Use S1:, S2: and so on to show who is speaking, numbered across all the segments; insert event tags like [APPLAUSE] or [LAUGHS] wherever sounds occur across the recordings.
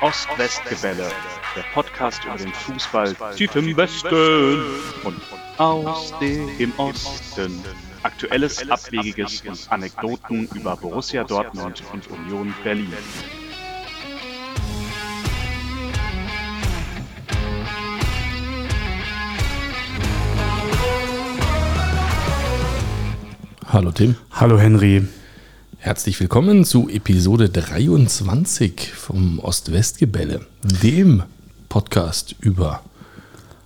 S1: Ost-West-Gebälle, der Podcast über den Fußball tief im Westen und aus dem Osten. Aktuelles, Abwegiges und Anekdoten über Borussia Dortmund und Union Berlin.
S2: Hallo Tim.
S3: Hallo Henry.
S2: Herzlich willkommen zu Episode 23 vom Ost-West-Gebälle, dem Podcast über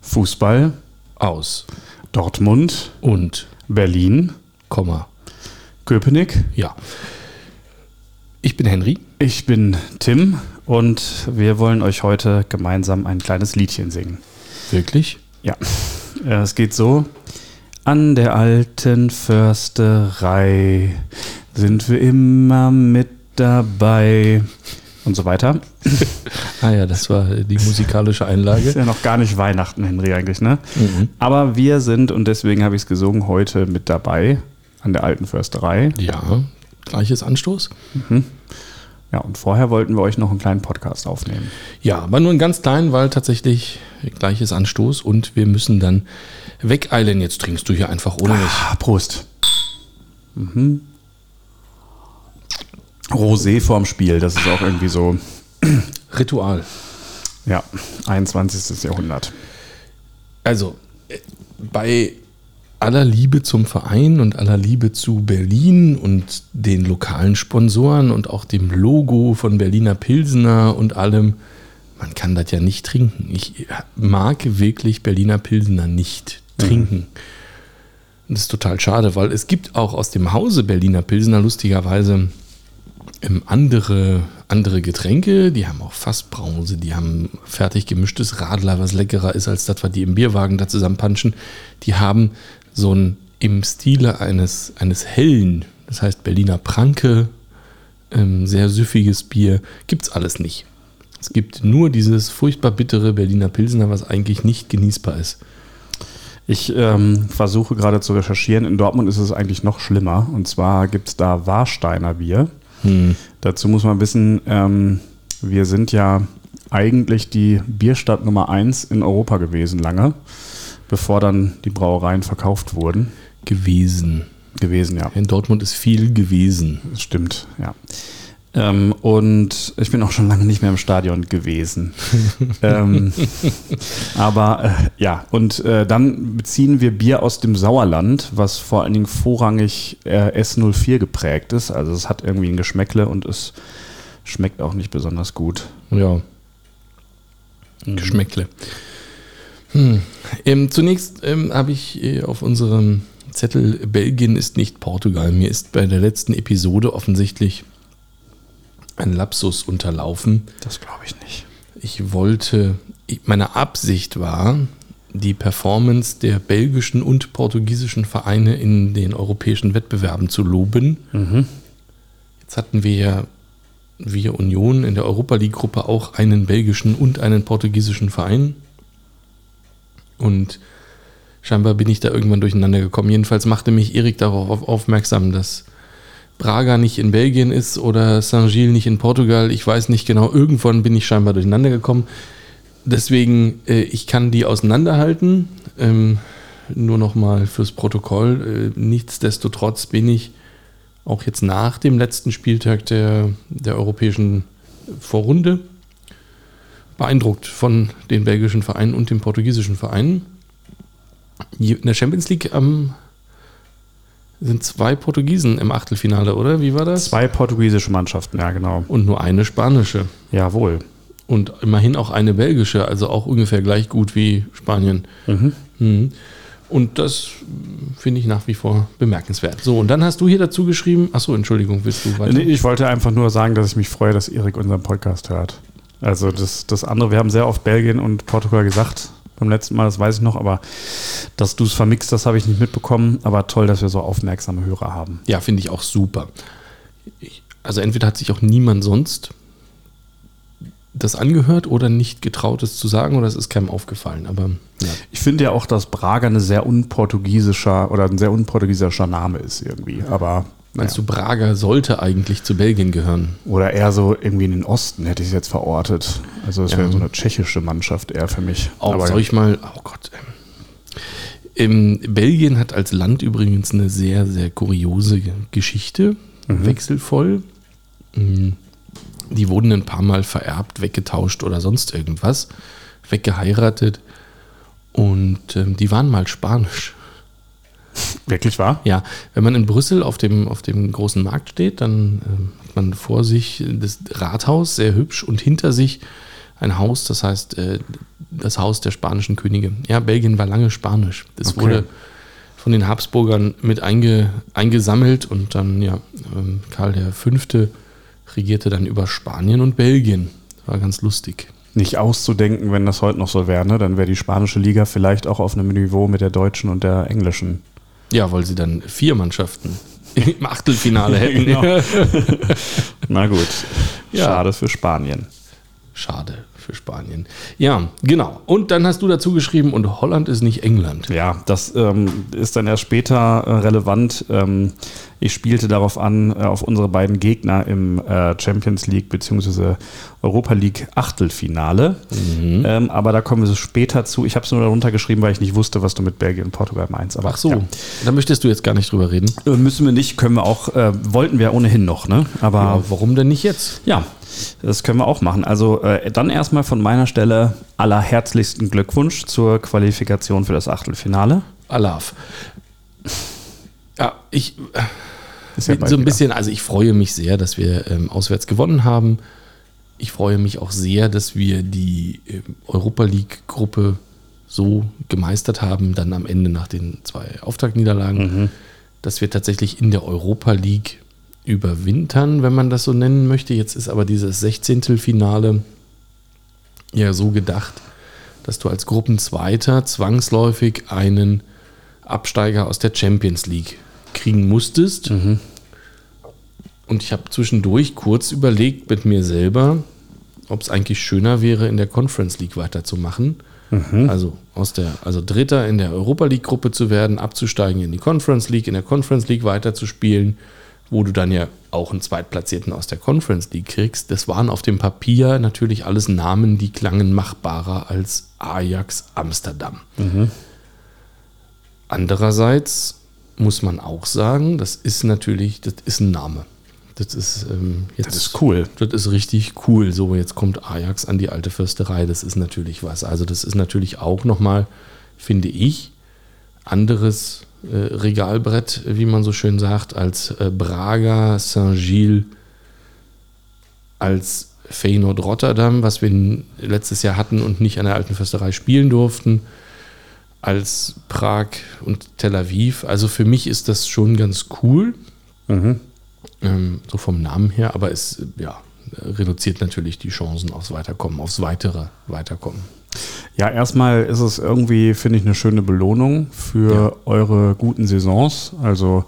S3: Fußball
S2: aus
S3: Dortmund,
S2: und
S3: Berlin,
S2: Komma.
S3: Köpenick.
S2: Ja. Ich bin Henry.
S3: Ich bin Tim und wir wollen euch heute gemeinsam ein kleines Liedchen singen.
S2: Wirklich?
S3: Ja, Äh, es geht so. An der alten Försterei sind wir immer mit dabei und so weiter. [LAUGHS]
S2: Ah ja, das war die musikalische
S3: Ist
S2: Einlage.
S3: ja noch gar nicht Weihnachten, Henry, eigentlich, ne?
S2: Mhm.
S3: Aber wir sind, und deswegen habe ich es gesungen, heute mit dabei an der alten Försterei.
S2: Ja, gleiches Anstoß.
S3: Ja, und vorher wollten wir euch noch einen kleinen Podcast aufnehmen.
S2: Ja, aber nur einen ganz kleinen, weil tatsächlich gleiches Anstoß und wir müssen dann wegeilen. Jetzt trinkst du hier einfach ohne mich.
S3: Ah, Prost. Mhm. Rosé vorm Spiel, das ist auch irgendwie so,
S2: Ritual.
S3: ja, 21. Jahrhundert.
S2: Also, äh, bei aller Liebe zum Verein und aller Liebe zu Berlin und den lokalen Sponsoren und auch dem Logo von Berliner Pilsener und allem, man kann das ja nicht trinken. Ich mag wirklich Berliner Pilsener nicht trinken. Und das ist total schade, weil es gibt auch aus dem Hause Berliner Pilsener lustigerweise andere, andere Getränke. Die haben auch Fassbrause, die haben fertig gemischtes Radler, was leckerer ist als das, was die im Bierwagen da zusammenpanschen. Die haben so ein im Stile eines, eines hellen, das heißt Berliner Pranke, ähm, sehr süffiges Bier. Gibt's alles nicht. Es gibt nur dieses furchtbar bittere Berliner Pilsener, was eigentlich nicht genießbar ist.
S3: Ich ähm, versuche gerade zu recherchieren. In Dortmund ist es eigentlich noch schlimmer. Und zwar gibt es da Warsteiner Bier. Dazu muss man wissen, ähm, wir sind ja eigentlich die Bierstadt Nummer 1 in Europa gewesen lange, bevor dann die Brauereien verkauft wurden.
S2: Gewesen.
S3: Gewesen, ja.
S2: In Dortmund ist viel gewesen.
S3: Das stimmt, ja. Ähm, und ich bin auch schon lange nicht mehr im Stadion gewesen. [LAUGHS] ähm, aber äh, ja, und äh, dann beziehen wir Bier aus dem Sauerland, was vor allen Dingen vorrangig äh, S04 geprägt ist. Also es hat irgendwie ein Geschmäckle und es schmeckt auch nicht besonders gut.
S2: Ja. Geschmäckle. Hm. Ähm, zunächst ähm, habe ich äh, auf unserem Zettel Belgien ist nicht Portugal. Mir ist bei der letzten Episode offensichtlich ein Lapsus unterlaufen.
S3: Das glaube ich nicht.
S2: Ich wollte, meine Absicht war, die Performance der belgischen und portugiesischen Vereine in den europäischen Wettbewerben zu loben. Jetzt hatten wir ja, wir Union in der Europa League-Gruppe auch einen belgischen und einen portugiesischen Verein. Und scheinbar bin ich da irgendwann durcheinander gekommen. Jedenfalls machte mich Erik darauf auf- aufmerksam, dass Braga nicht in Belgien ist oder Saint-Gilles nicht in Portugal. Ich weiß nicht genau. Irgendwann bin ich scheinbar durcheinander gekommen. Deswegen, äh, ich kann die auseinanderhalten. Ähm, nur nochmal fürs Protokoll. Äh, nichtsdestotrotz bin ich auch jetzt nach dem letzten Spieltag der, der europäischen Vorrunde beeindruckt von den belgischen Vereinen und den portugiesischen Vereinen. In der Champions League ähm, sind zwei Portugiesen im Achtelfinale, oder? Wie war das?
S3: Zwei portugiesische Mannschaften, ja genau.
S2: Und nur eine spanische.
S3: Jawohl.
S2: Und immerhin auch eine belgische, also auch ungefähr gleich gut wie Spanien. Mhm. Und das finde ich nach wie vor bemerkenswert. So, und dann hast du hier dazu geschrieben, achso, Entschuldigung, willst du weiter?
S3: Nee, ich wollte einfach nur sagen, dass ich mich freue, dass Erik unseren Podcast hört. Also das, das andere, wir haben sehr oft Belgien und Portugal gesagt beim letzten Mal, das weiß ich noch, aber dass du es vermixt, das habe ich nicht mitbekommen. Aber toll, dass wir so aufmerksame Hörer haben.
S2: Ja, finde ich auch super. Ich, also entweder hat sich auch niemand sonst das angehört oder nicht getraut, es zu sagen, oder es ist keinem aufgefallen. Aber ja.
S3: Ich finde ja auch, dass Braga eine sehr unportugiesischer oder ein sehr unportugiesischer Name ist irgendwie. Aber
S2: Meinst du, Braga sollte eigentlich zu Belgien gehören?
S3: Oder eher so irgendwie in den Osten hätte ich es jetzt verortet. Also es wäre
S2: Ja.
S3: so eine tschechische Mannschaft eher für mich.
S2: Auch
S3: Aber
S2: soll ich mal, oh Gott. Ähm, Belgien hat als Land übrigens eine sehr, sehr kuriose Geschichte, wechselvoll. Mm, Die wurden ein paar Mal vererbt, weggetauscht oder sonst irgendwas, weggeheiratet und ähm, die waren mal spanisch.
S3: Wirklich wahr?
S2: Ja, wenn man in Brüssel auf dem, auf dem großen Markt steht, dann ähm, hat man vor sich das Rathaus, sehr hübsch, und hinter sich ein Haus, das heißt äh, das Haus der spanischen Könige. Ja, Belgien war lange spanisch. Das
S3: Okay.
S2: wurde von den Habsburgern mit einge, eingesammelt und dann, ja, ähm, Karl V. regierte dann über Spanien und Belgien. War ganz lustig.
S3: Nicht auszudenken, wenn das heute noch so wäre, ne? dann wäre die spanische Liga vielleicht auch auf einem Niveau mit der deutschen und der englischen.
S2: Ja, weil sie dann vier Mannschaften [LAUGHS] im Achtelfinale hätten. [LAUGHS]
S3: Genau. Na gut,
S2: Ja.
S3: schade für Spanien.
S2: Schade für Spanien. Ja, genau. Und dann hast du dazu geschrieben, und Holland ist nicht England.
S3: Ja, das ähm, ist dann erst später äh, relevant. Ähm, ich spielte darauf an, äh, auf unsere beiden Gegner im äh, Champions League bzw. Europa League Achtelfinale. Ähm, aber da kommen wir so später zu. Ich habe es nur darunter geschrieben, weil ich nicht wusste, was du mit Belgien und Portugal meinst. Aber
S2: Ach so,
S3: ja.
S2: da möchtest du jetzt gar nicht drüber reden.
S3: Äh, Müssen wir nicht, können wir auch, äh, wollten wir ohnehin noch, ne? Aber
S2: Aber warum denn nicht jetzt?
S3: ja, das können wir auch machen. Also äh, dann erstmal von meiner Stelle allerherzlichsten Glückwunsch zur Qualifikation für das Achtelfinale.
S2: Alaf. Ja, ich
S3: Ist ja
S2: so ein bisschen, also ich freue mich sehr, dass wir ähm, auswärts gewonnen haben. Ich freue mich auch sehr, dass wir die ähm, Europa League-Gruppe so gemeistert haben, dann am Ende nach den zwei Auftaktniederlagen, dass wir tatsächlich in der Europa League überwintern, wenn man das so nennen möchte. Jetzt ist aber dieses 16. Finale ja so gedacht, dass du als Gruppenzweiter zwangsläufig einen Absteiger aus der Champions League kriegen musstest. Und ich habe zwischendurch kurz überlegt mit mir selber, ob es eigentlich schöner wäre, in der Conference League weiterzumachen. Also aus der, also Dritter in der Europa League Gruppe zu werden, abzusteigen in die Conference League, in der Conference League weiterzuspielen, wo du dann ja auch einen Zweitplatzierten aus der Conference League kriegst. Das waren auf dem Papier natürlich alles Namen, die klangen machbarer als Ajax Amsterdam. Andererseits muss man auch sagen, das ist natürlich, das ist ein Name. Das ist ähm, jetzt
S3: Das ist cool.
S2: das ist richtig cool. So, jetzt kommt Ajax an die alte Fürsterei. Das ist natürlich was. Also, das ist natürlich auch nochmal, finde ich, anderes Regalbrett, wie man so schön sagt, als äh, Braga, Saint-Gilles, als Feyenoord Rotterdam, was wir letztes Jahr hatten und nicht an der alten Fürsterei spielen durften, als Prag und Tel Aviv. Also für mich ist das schon ganz cool ähm, so vom Namen her, aber es äh, ja, reduziert natürlich die Chancen aufs Weiterkommen, aufs weitere Weiterkommen.
S3: Ja, erstmal ist es irgendwie, finde ich, eine schöne Belohnung für eure guten Saisons. Also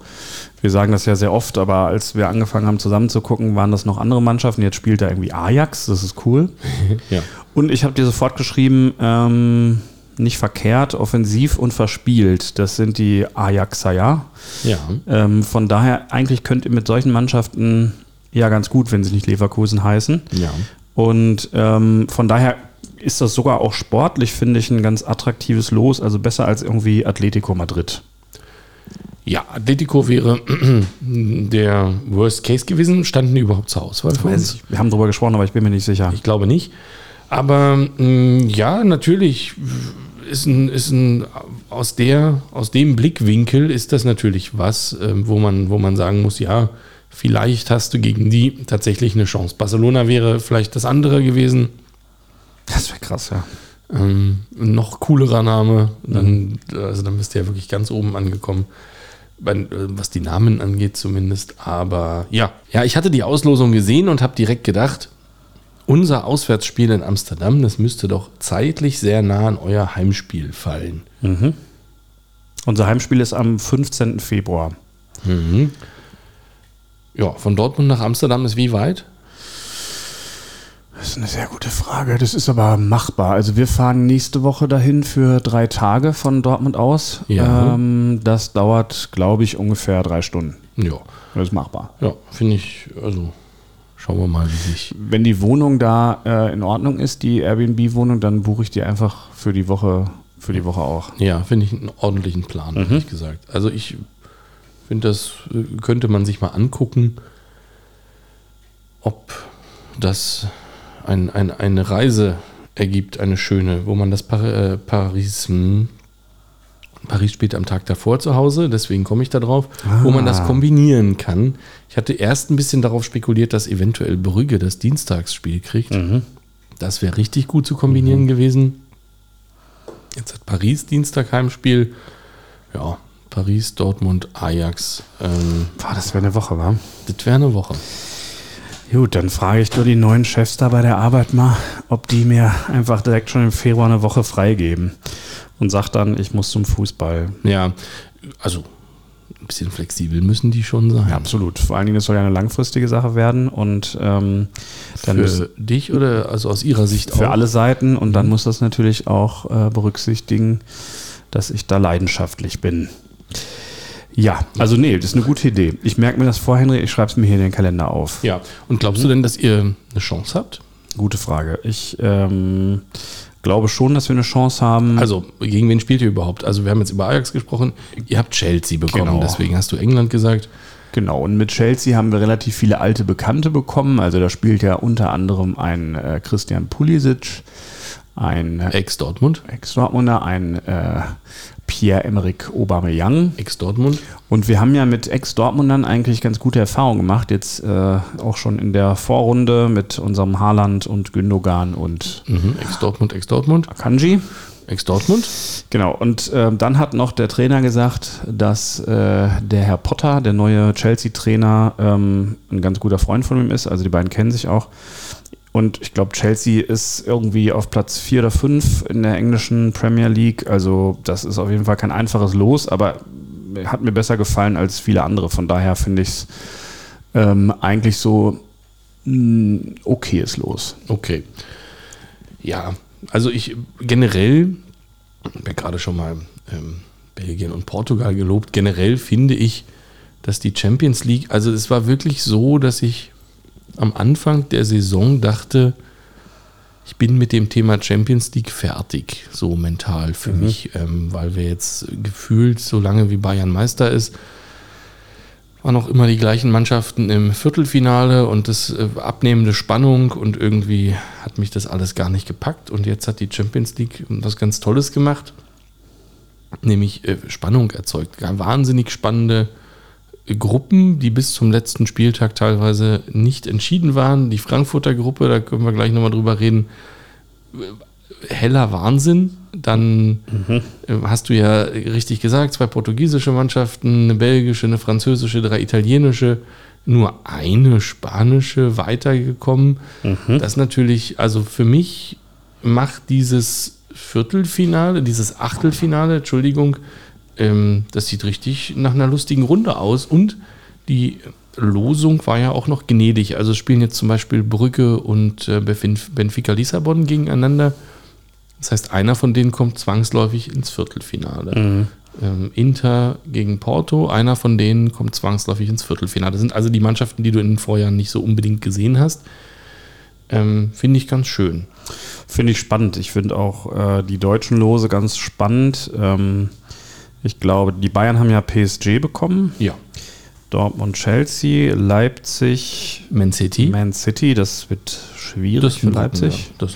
S3: wir sagen das ja sehr oft, aber als wir angefangen haben zusammen zu gucken, waren das noch andere Mannschaften. Jetzt spielt da irgendwie Ajax, das ist cool. [LAUGHS]
S2: Ja.
S3: Und ich habe dir sofort geschrieben, ähm, nicht verkehrt, offensiv und verspielt. Das sind die Ajaxer, ja.
S2: Ja.
S3: Ähm, von daher, eigentlich könnt ihr mit solchen Mannschaften ja ganz gut, wenn sie nicht Leverkusen heißen.
S2: Ja.
S3: Und ähm, von daher ist das sogar auch sportlich, finde ich, ein ganz attraktives Los. Also besser als irgendwie Atletico Madrid.
S2: Ja, Atletico wäre [CLEARS THROAT] der Worst Case gewesen. Standen die überhaupt zur Auswahl für uns?
S3: Wir haben darüber gesprochen, aber ich bin mir nicht sicher.
S2: Ich glaube nicht. Aber mh, ja, natürlich ist ein, ist ein aus, der, aus dem Blickwinkel ist das natürlich was, ähm, wo, man, wo man sagen muss, ja, vielleicht hast du gegen die tatsächlich eine Chance. Barcelona wäre vielleicht das andere gewesen.
S3: Das wäre krass, ja.
S2: Ähm, noch coolerer Name. Dann, Also dann bist du ja wirklich ganz oben angekommen. Äh, was die Namen angeht zumindest. Aber ja, ja, ich hatte die Auslosung gesehen und habe direkt gedacht, unser Auswärtsspiel in Amsterdam, das müsste doch zeitlich sehr nah an euer Heimspiel fallen.
S3: Unser Heimspiel ist am 15. Februar.
S2: Ja, von Dortmund nach Amsterdam ist wie weit?
S3: Das ist eine sehr gute Frage. Das ist aber machbar. Also wir fahren nächste Woche dahin für drei Tage von Dortmund aus.
S2: Ja.
S3: Ähm, das dauert, glaube ich, ungefähr drei Stunden.
S2: Ja,
S3: Das ist machbar.
S2: ja finde ich, also schauen wir mal, wie sich.
S3: Wenn die Wohnung da äh, in Ordnung ist, die Airbnb-Wohnung, dann buche ich die einfach für die Woche, für die Woche auch.
S2: Ja, finde ich einen ordentlichen Plan, ehrlich gesagt. Also ich finde, das äh, könnte man sich mal angucken, ob das ein, ein, eine Reise ergibt, eine schöne, wo man das Par äh, Paris, hm, Paris spielt am Tag davor zu Hause, deswegen komme ich da drauf, wo man das kombinieren kann. Ich hatte erst ein bisschen darauf spekuliert, dass eventuell Brügge das Dienstagsspiel kriegt. Das wäre richtig gut zu kombinieren gewesen. Jetzt hat Paris Dienstag Heimspiel. Ja, Paris, Dortmund, Ajax. Ähm,
S3: Boah, das wäre eine Woche, wa?
S2: das wäre eine Woche.
S3: Gut, dann frage ich nur die neuen Chefs da bei der Arbeit mal, ob die mir einfach direkt schon im Februar eine Woche freigeben. Und sag dann, ich muss zum Fußball.
S2: Ja, also ein bisschen flexibel müssen die schon sein.
S3: Ja, absolut. Vor allen Dingen, das soll ja eine langfristige Sache werden und ähm, dann
S2: Für dich oder also aus ihrer Sicht
S3: für
S2: auch?
S3: alle Seiten und dann muss das natürlich auch äh, berücksichtigen, dass ich da leidenschaftlich bin. Ja, also nee, das ist eine gute Idee. Ich merke mir das vor, Henry, ich schreibe es mir hier in den Kalender auf.
S2: Ja, und glaubst du denn, dass ihr eine Chance habt?
S3: Gute Frage. Ich ähm, glaube schon, dass wir eine Chance haben.
S2: Also, gegen wen spielt ihr überhaupt? Also, wir haben jetzt über Ajax gesprochen. Ihr habt Chelsea bekommen,
S3: Genau.
S2: deswegen hast du England gesagt.
S3: Genau, und mit Chelsea haben wir relativ viele alte Bekannte bekommen. Also da spielt ja unter anderem ein äh, Christian Pulisic, ein äh,
S2: Ex-Dortmund.
S3: Ex-Dortmunder, ein äh, Pierre-Emerick Aubameyang.
S2: Ex-Dortmund.
S3: Und wir haben ja mit Ex-Dortmundern eigentlich ganz gute Erfahrungen gemacht. Jetzt äh, auch schon in der Vorrunde mit unserem Haaland und Gündogan und
S2: Mhm. Ex-Dortmund, Ex-Dortmund.
S3: Akanji.
S2: Ex-Dortmund.
S3: Genau, und ähm, dann hat noch der Trainer gesagt, dass äh, der Herr Potter, der neue Chelsea-Trainer, ähm, ein ganz guter Freund von ihm ist. Also die beiden kennen sich auch. Und ich glaube, Chelsea ist irgendwie auf Platz 4 oder 5 in der englischen Premier League. Also das ist auf jeden Fall kein einfaches Los, aber hat mir besser gefallen als viele andere. Von daher finde ich es ähm, eigentlich so ein okayes Los.
S2: Okay. Ja, also ich generell, ich habe gerade schon mal ähm, Belgien und Portugal gelobt, generell finde ich, dass die Champions League, also es war wirklich so, dass ich am Anfang der Saison dachte, ich bin mit dem Thema Champions League fertig, so mental für mich, ähm, weil wir jetzt gefühlt, so lange wie Bayern Meister ist, waren auch immer die gleichen Mannschaften im Viertelfinale und das äh, abnehmende Spannung und irgendwie hat mich das alles gar nicht gepackt und jetzt hat die Champions League was ganz Tolles gemacht, nämlich äh, Spannung erzeugt. Wahnsinnig spannende Gruppen, die bis zum letzten Spieltag teilweise nicht entschieden waren. Die Frankfurter Gruppe, da können wir gleich nochmal drüber reden, heller Wahnsinn. Dann äh, hast du ja richtig gesagt, zwei portugiesische Mannschaften, eine belgische, eine französische, drei italienische, nur eine spanische weitergekommen. Das ist natürlich, also für mich macht dieses Viertelfinale, dieses Achtelfinale, Entschuldigung, ähm, das sieht richtig nach einer lustigen Runde aus und die Losung war ja auch noch gnädig. Also spielen jetzt zum Beispiel Brügge und äh, Benf- Benfica Lissabon gegeneinander. Das heißt, einer von denen kommt zwangsläufig ins Viertelfinale. Ähm, Inter gegen Porto, einer von denen kommt zwangsläufig ins Viertelfinale. Das sind also die Mannschaften, die du in den Vorjahren nicht so unbedingt gesehen hast. Ähm, Finde ich ganz schön.
S3: Finde ich spannend. Ich finde auch äh, die deutschen Lose ganz spannend. Ähm, ich glaube, die Bayern haben ja PSG bekommen.
S2: Ja.
S3: Dortmund, Chelsea, Leipzig,
S2: Man City.
S3: Man City. Das wird schwierig für
S2: sind
S3: Leipzig.
S2: Ja. Das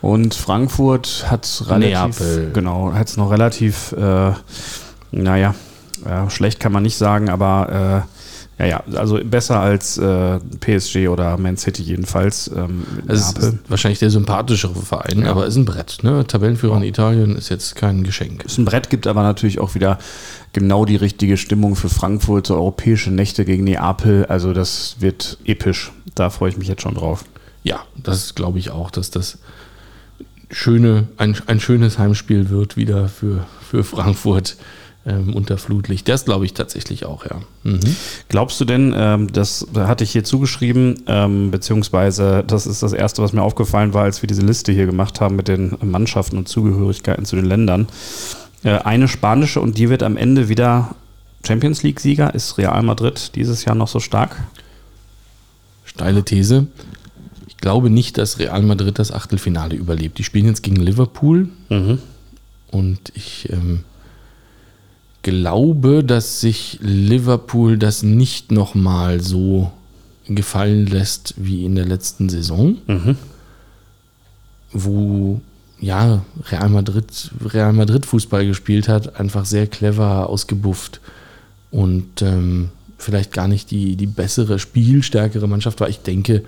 S3: Und Frankfurt hat relativ,
S2: Neapel.
S3: genau, hat es noch relativ, äh, naja, ja, schlecht kann man nicht sagen, aber äh, ja, ja, also besser als äh, PSG oder Man City jedenfalls. Ähm,
S2: Es ist
S3: Neapel.
S2: wahrscheinlich der sympathischere Verein, aber ist ein Brett. Ne? Tabellenführer in Italien ist jetzt kein Geschenk.
S3: ist ein Brett, gibt aber natürlich auch wieder genau die richtige Stimmung für Frankfurt, so europäische Nächte gegen Neapel. Also das wird episch. Da freue ich mich jetzt schon drauf.
S2: Ja, das glaube ich auch, dass das schöne, ein, ein schönes Heimspiel wird wieder für, für Frankfurt. Ähm, unter Flutlicht. Das glaube ich tatsächlich auch, ja. Mhm.
S3: Glaubst du denn, ähm, das hatte ich hier zugeschrieben, ähm, beziehungsweise das ist das Erste, was mir aufgefallen war, als wir diese Liste hier gemacht haben mit den Mannschaften und Zugehörigkeiten zu den Ländern. Äh, eine spanische und die wird am Ende wieder Champions League-Sieger. Ist Real Madrid dieses Jahr noch so stark?
S2: Steile These. Ich glaube nicht, dass Real Madrid das Achtelfinale überlebt. Die spielen jetzt gegen Liverpool
S3: Mhm.
S2: und ich ähm, glaube, dass sich Liverpool das nicht nochmal so gefallen lässt wie in der letzten Saison,
S3: Mhm.
S2: wo ja Real Madrid, Real Madrid Fußball gespielt hat, einfach sehr clever ausgebufft und ähm, vielleicht gar nicht die, die bessere, spielstärkere Mannschaft war. Ich denke,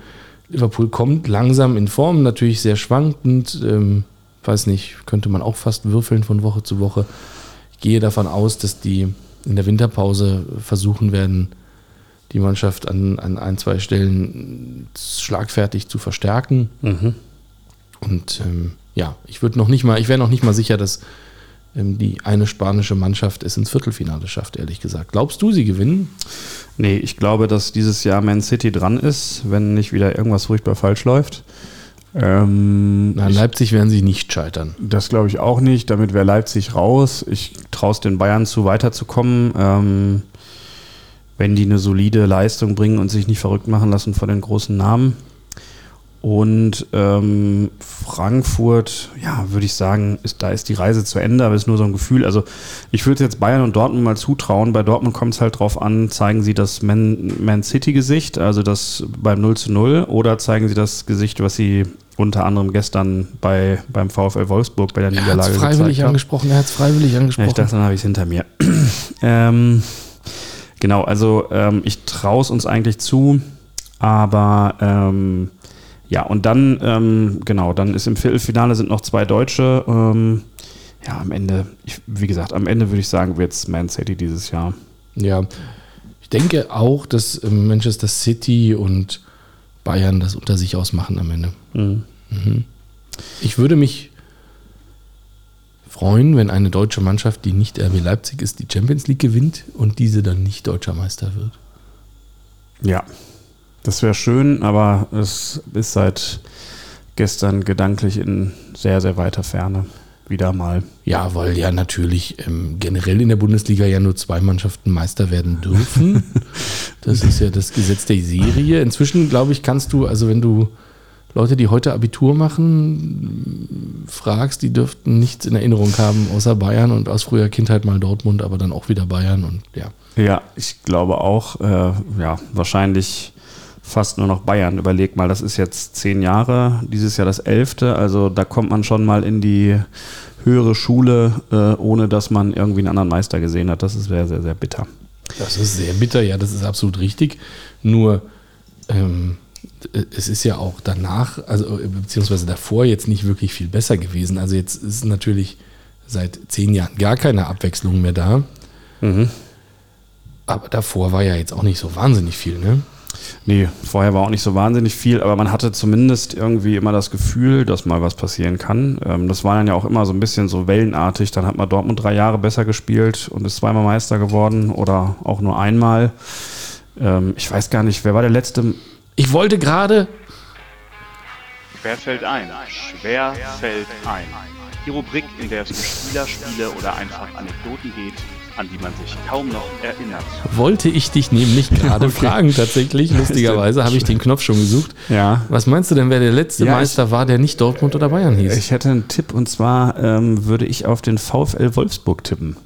S2: Liverpool kommt langsam in Form, natürlich sehr schwankend. Ähm, weiß nicht, könnte man auch fast würfeln von Woche zu Woche. Ich gehe davon aus, dass die in der Winterpause versuchen werden, die Mannschaft an, an ein, zwei Stellen schlagfertig zu verstärken.
S3: Mhm.
S2: Und ähm, ja, ich würde noch nicht mal, ich wäre noch nicht mal sicher, dass ähm, die eine spanische Mannschaft es ins Viertelfinale schafft, ehrlich gesagt. Glaubst du, sie gewinnen?
S3: Nee, ich glaube, dass dieses Jahr Man City dran ist, wenn nicht wieder irgendwas furchtbar falsch läuft. Ähm,
S2: Na,
S3: ich,
S2: Leipzig werden sie nicht scheitern.
S3: das glaube ich auch nicht. Damit wäre Leipzig raus. Ich traue es den Bayern zu, weiterzukommen. Ähm, wenn die eine solide Leistung bringen und sich nicht verrückt machen lassen vor den großen Namen. Und ähm, Frankfurt, ja, würde ich sagen, ist, da ist die Reise zu Ende, aber ist nur so ein Gefühl. Also ich würde jetzt Bayern und Dortmund mal zutrauen. Bei Dortmund kommt es halt drauf an, zeigen sie das Man, Man City-Gesicht, also das beim 0 zu 0, oder zeigen sie das Gesicht, was sie unter anderem gestern bei, beim VfL Wolfsburg bei der
S2: Er hat
S3: Niederlage
S2: es freiwillig
S3: gezeigt haben.
S2: angesprochen, er hat es freiwillig
S3: Ja,
S2: angesprochen.
S3: ich dachte, dann habe ich es hinter mir. [CLEARS THROAT] ähm, genau, also ähm, ich traue es uns eigentlich zu, aber ähm, ja, und dann, ähm, genau, dann ist im Viertelfinale sind noch zwei Deutsche. Ähm, ja, am Ende, ich, wie gesagt, am Ende würde ich sagen, wird es Man City dieses Jahr.
S2: Ja, ich denke auch, dass ähm, Manchester City und Bayern das unter sich ausmachen am Ende.
S3: Mhm.
S2: Ich würde mich freuen, wenn eine deutsche Mannschaft, die nicht RB Leipzig ist, die Champions League gewinnt und diese dann nicht deutscher Meister wird.
S3: Ja, das wäre schön, aber es ist seit gestern gedanklich in sehr, sehr weiter Ferne. Wieder mal.
S2: Ja, weil ja natürlich ähm, generell in der Bundesliga ja nur zwei Mannschaften Meister werden dürfen. [LAUGHS] das ist ja das Gesetz der Serie. Inzwischen, glaube ich, kannst du, also wenn du Leute, die heute Abitur machen, fragst, die dürften nichts in Erinnerung haben, außer Bayern und aus früher Kindheit mal Dortmund, aber dann auch wieder Bayern und ja.
S3: Ja, ich glaube auch, äh, ja, wahrscheinlich fast nur noch Bayern. Überleg mal, das ist jetzt zehn Jahre, dieses Jahr das elfte, also da kommt man schon mal in die höhere Schule, äh, ohne dass man irgendwie einen anderen Meister gesehen hat. Das ist sehr, sehr, sehr bitter.
S2: Das ist sehr bitter, ja, das ist absolut richtig. Nur ähm, es ist ja auch danach, also beziehungsweise davor jetzt nicht wirklich viel besser gewesen. Also jetzt ist natürlich seit zehn Jahren gar keine Abwechslung mehr da. Aber davor war ja jetzt auch nicht so wahnsinnig viel, ne?
S3: Nee, vorher war auch nicht so wahnsinnig viel, aber man hatte zumindest irgendwie immer das Gefühl, dass mal was passieren kann. Ähm, das war dann ja auch immer so ein bisschen so wellenartig. Dann hat man Dortmund drei Jahre besser gespielt und ist zweimal Meister geworden oder auch nur einmal. Ähm, ich weiß gar nicht, wer war der letzte?
S2: Ich wollte gerade,
S1: Schwer fällt ein. Schwer fällt ein. Die Rubrik, in der es um Spieler, Spiele oder einfach Anekdoten geht, an die man sich kaum noch erinnert.
S2: wollte ich dich nämlich [LAUGHS] gerade
S3: Okay.
S2: fragen, tatsächlich. Lustigerweise habe ich den Knopf schon gesucht.
S3: Ja.
S2: Was meinst du denn, wer der letzte
S3: Ja,
S2: Meister war, der nicht Dortmund oder Bayern hieß?
S3: Ich hätte einen Tipp und zwar ähm, würde ich auf den VfL Wolfsburg tippen.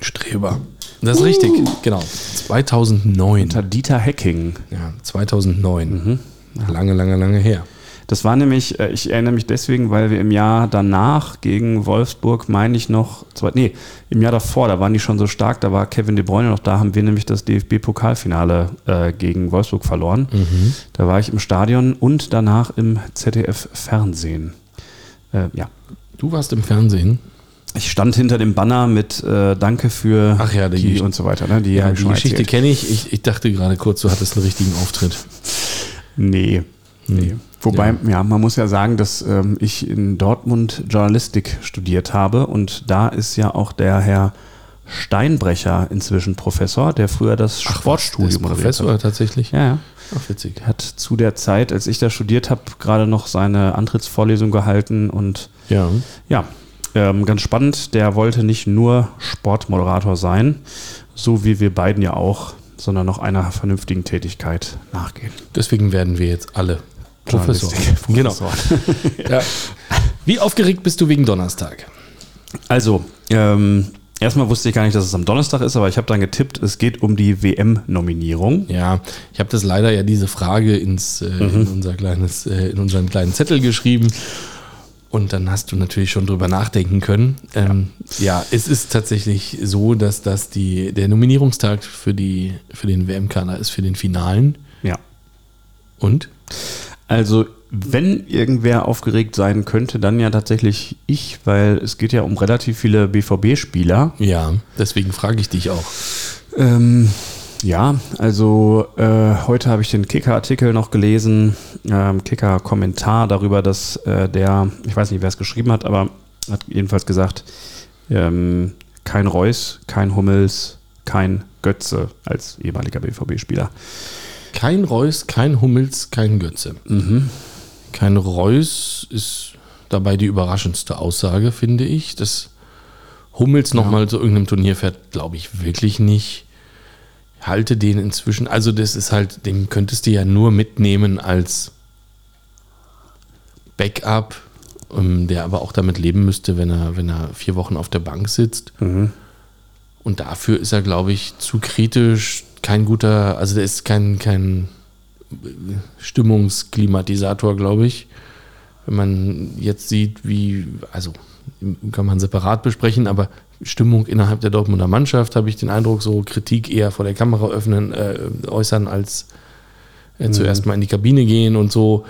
S2: Streber. Das ist richtig, genau. 2009.
S3: Unter Dieter Hecking.
S2: Ja, 2009. Lange, lange, lange her.
S3: Das war nämlich, äh, ich erinnere mich deswegen, weil wir im Jahr danach gegen Wolfsburg, meine ich noch, nee, im Jahr davor, da waren die schon so stark, da war Kevin De Bruyne noch da, haben wir nämlich das DFB-Pokalfinale äh, gegen Wolfsburg verloren. Da war ich im Stadion und danach im ZDF-Fernsehen. Äh, ja.
S2: Du warst im Fernsehen.
S3: Ich stand hinter dem Banner mit äh, Danke für
S2: Ach ja, die
S3: die und so weiter. Ne? Die,
S2: Ja, die Geschichte kenne ich. ich. Ich dachte gerade kurz, du hattest einen richtigen Auftritt.
S3: Nee. nee. Wobei, ja. man muss ja sagen, dass ähm, ich in Dortmund Journalistik studiert habe und da ist ja auch der Herr Steinbrecher inzwischen Professor, der früher das Sportstudium
S2: Ach, Professor hat. tatsächlich.
S3: Ja, ja.
S2: Ach, witzig.
S3: Hat zu der Zeit, als ich da studiert habe, gerade noch seine Antrittsvorlesung gehalten und
S2: Ja.
S3: ja, ähm, ganz spannend. Der wollte nicht nur Sportmoderator sein, so wie wir beiden ja auch, sondern noch einer vernünftigen Tätigkeit nachgehen.
S2: Deswegen werden wir jetzt alle Professor.
S3: Journalistik. [LAUGHS]
S2: Genau.
S3: Professor. [LAUGHS]
S2: Ja. Wie aufgeregt bist du wegen Donnerstag?
S3: Also, ähm, erstmal wusste ich gar nicht, dass es am Donnerstag ist, aber ich habe dann getippt, es geht um die WM-Nominierung.
S2: Ja, ich habe das leider ja diese Frage ins, äh, in, unser kleines, äh, in unseren kleinen Zettel geschrieben. Und dann hast du natürlich schon drüber nachdenken können. Ähm, ja. es ist tatsächlich so, dass das die, der Nominierungstag für, die, für den WM-Kader ist für den Finalen.
S3: Ja.
S2: Und?
S3: Also, wenn irgendwer aufgeregt sein könnte, dann ja tatsächlich ich, weil es geht ja um relativ viele BVB-Spieler.
S2: Ja, deswegen frage ich dich auch.
S3: Ähm, ja, also äh, heute habe ich den Kicker-Artikel noch gelesen, ähm, Kicker-Kommentar darüber, dass äh, der, ich weiß nicht, wer es geschrieben hat, aber hat jedenfalls gesagt, ähm, kein Reus, kein Hummels, kein Götze als ehemaliger BVB-Spieler.
S2: Kein Reus, kein Hummels, kein Götze. Kein Reus ist dabei die überraschendste Aussage, finde ich. Dass Hummels nochmal zu irgendeinem Turnier fährt, glaube ich wirklich nicht. Halte den inzwischen, also das ist halt, den könntest du ja nur mitnehmen als Backup, ähm, der aber auch damit leben müsste, wenn er, wenn er vier Wochen auf der Bank sitzt. Und dafür ist er, glaube ich, zu kritisch, kein guter, also der ist kein, kein Stimmungsklimatisator, glaube ich. Wenn man jetzt sieht, wie, also kann man separat besprechen, aber Stimmung innerhalb der Dortmunder Mannschaft habe ich den Eindruck, so Kritik eher vor der Kamera öffnen, äh, äußern, als äh, zuerst mal in die Kabine gehen und so.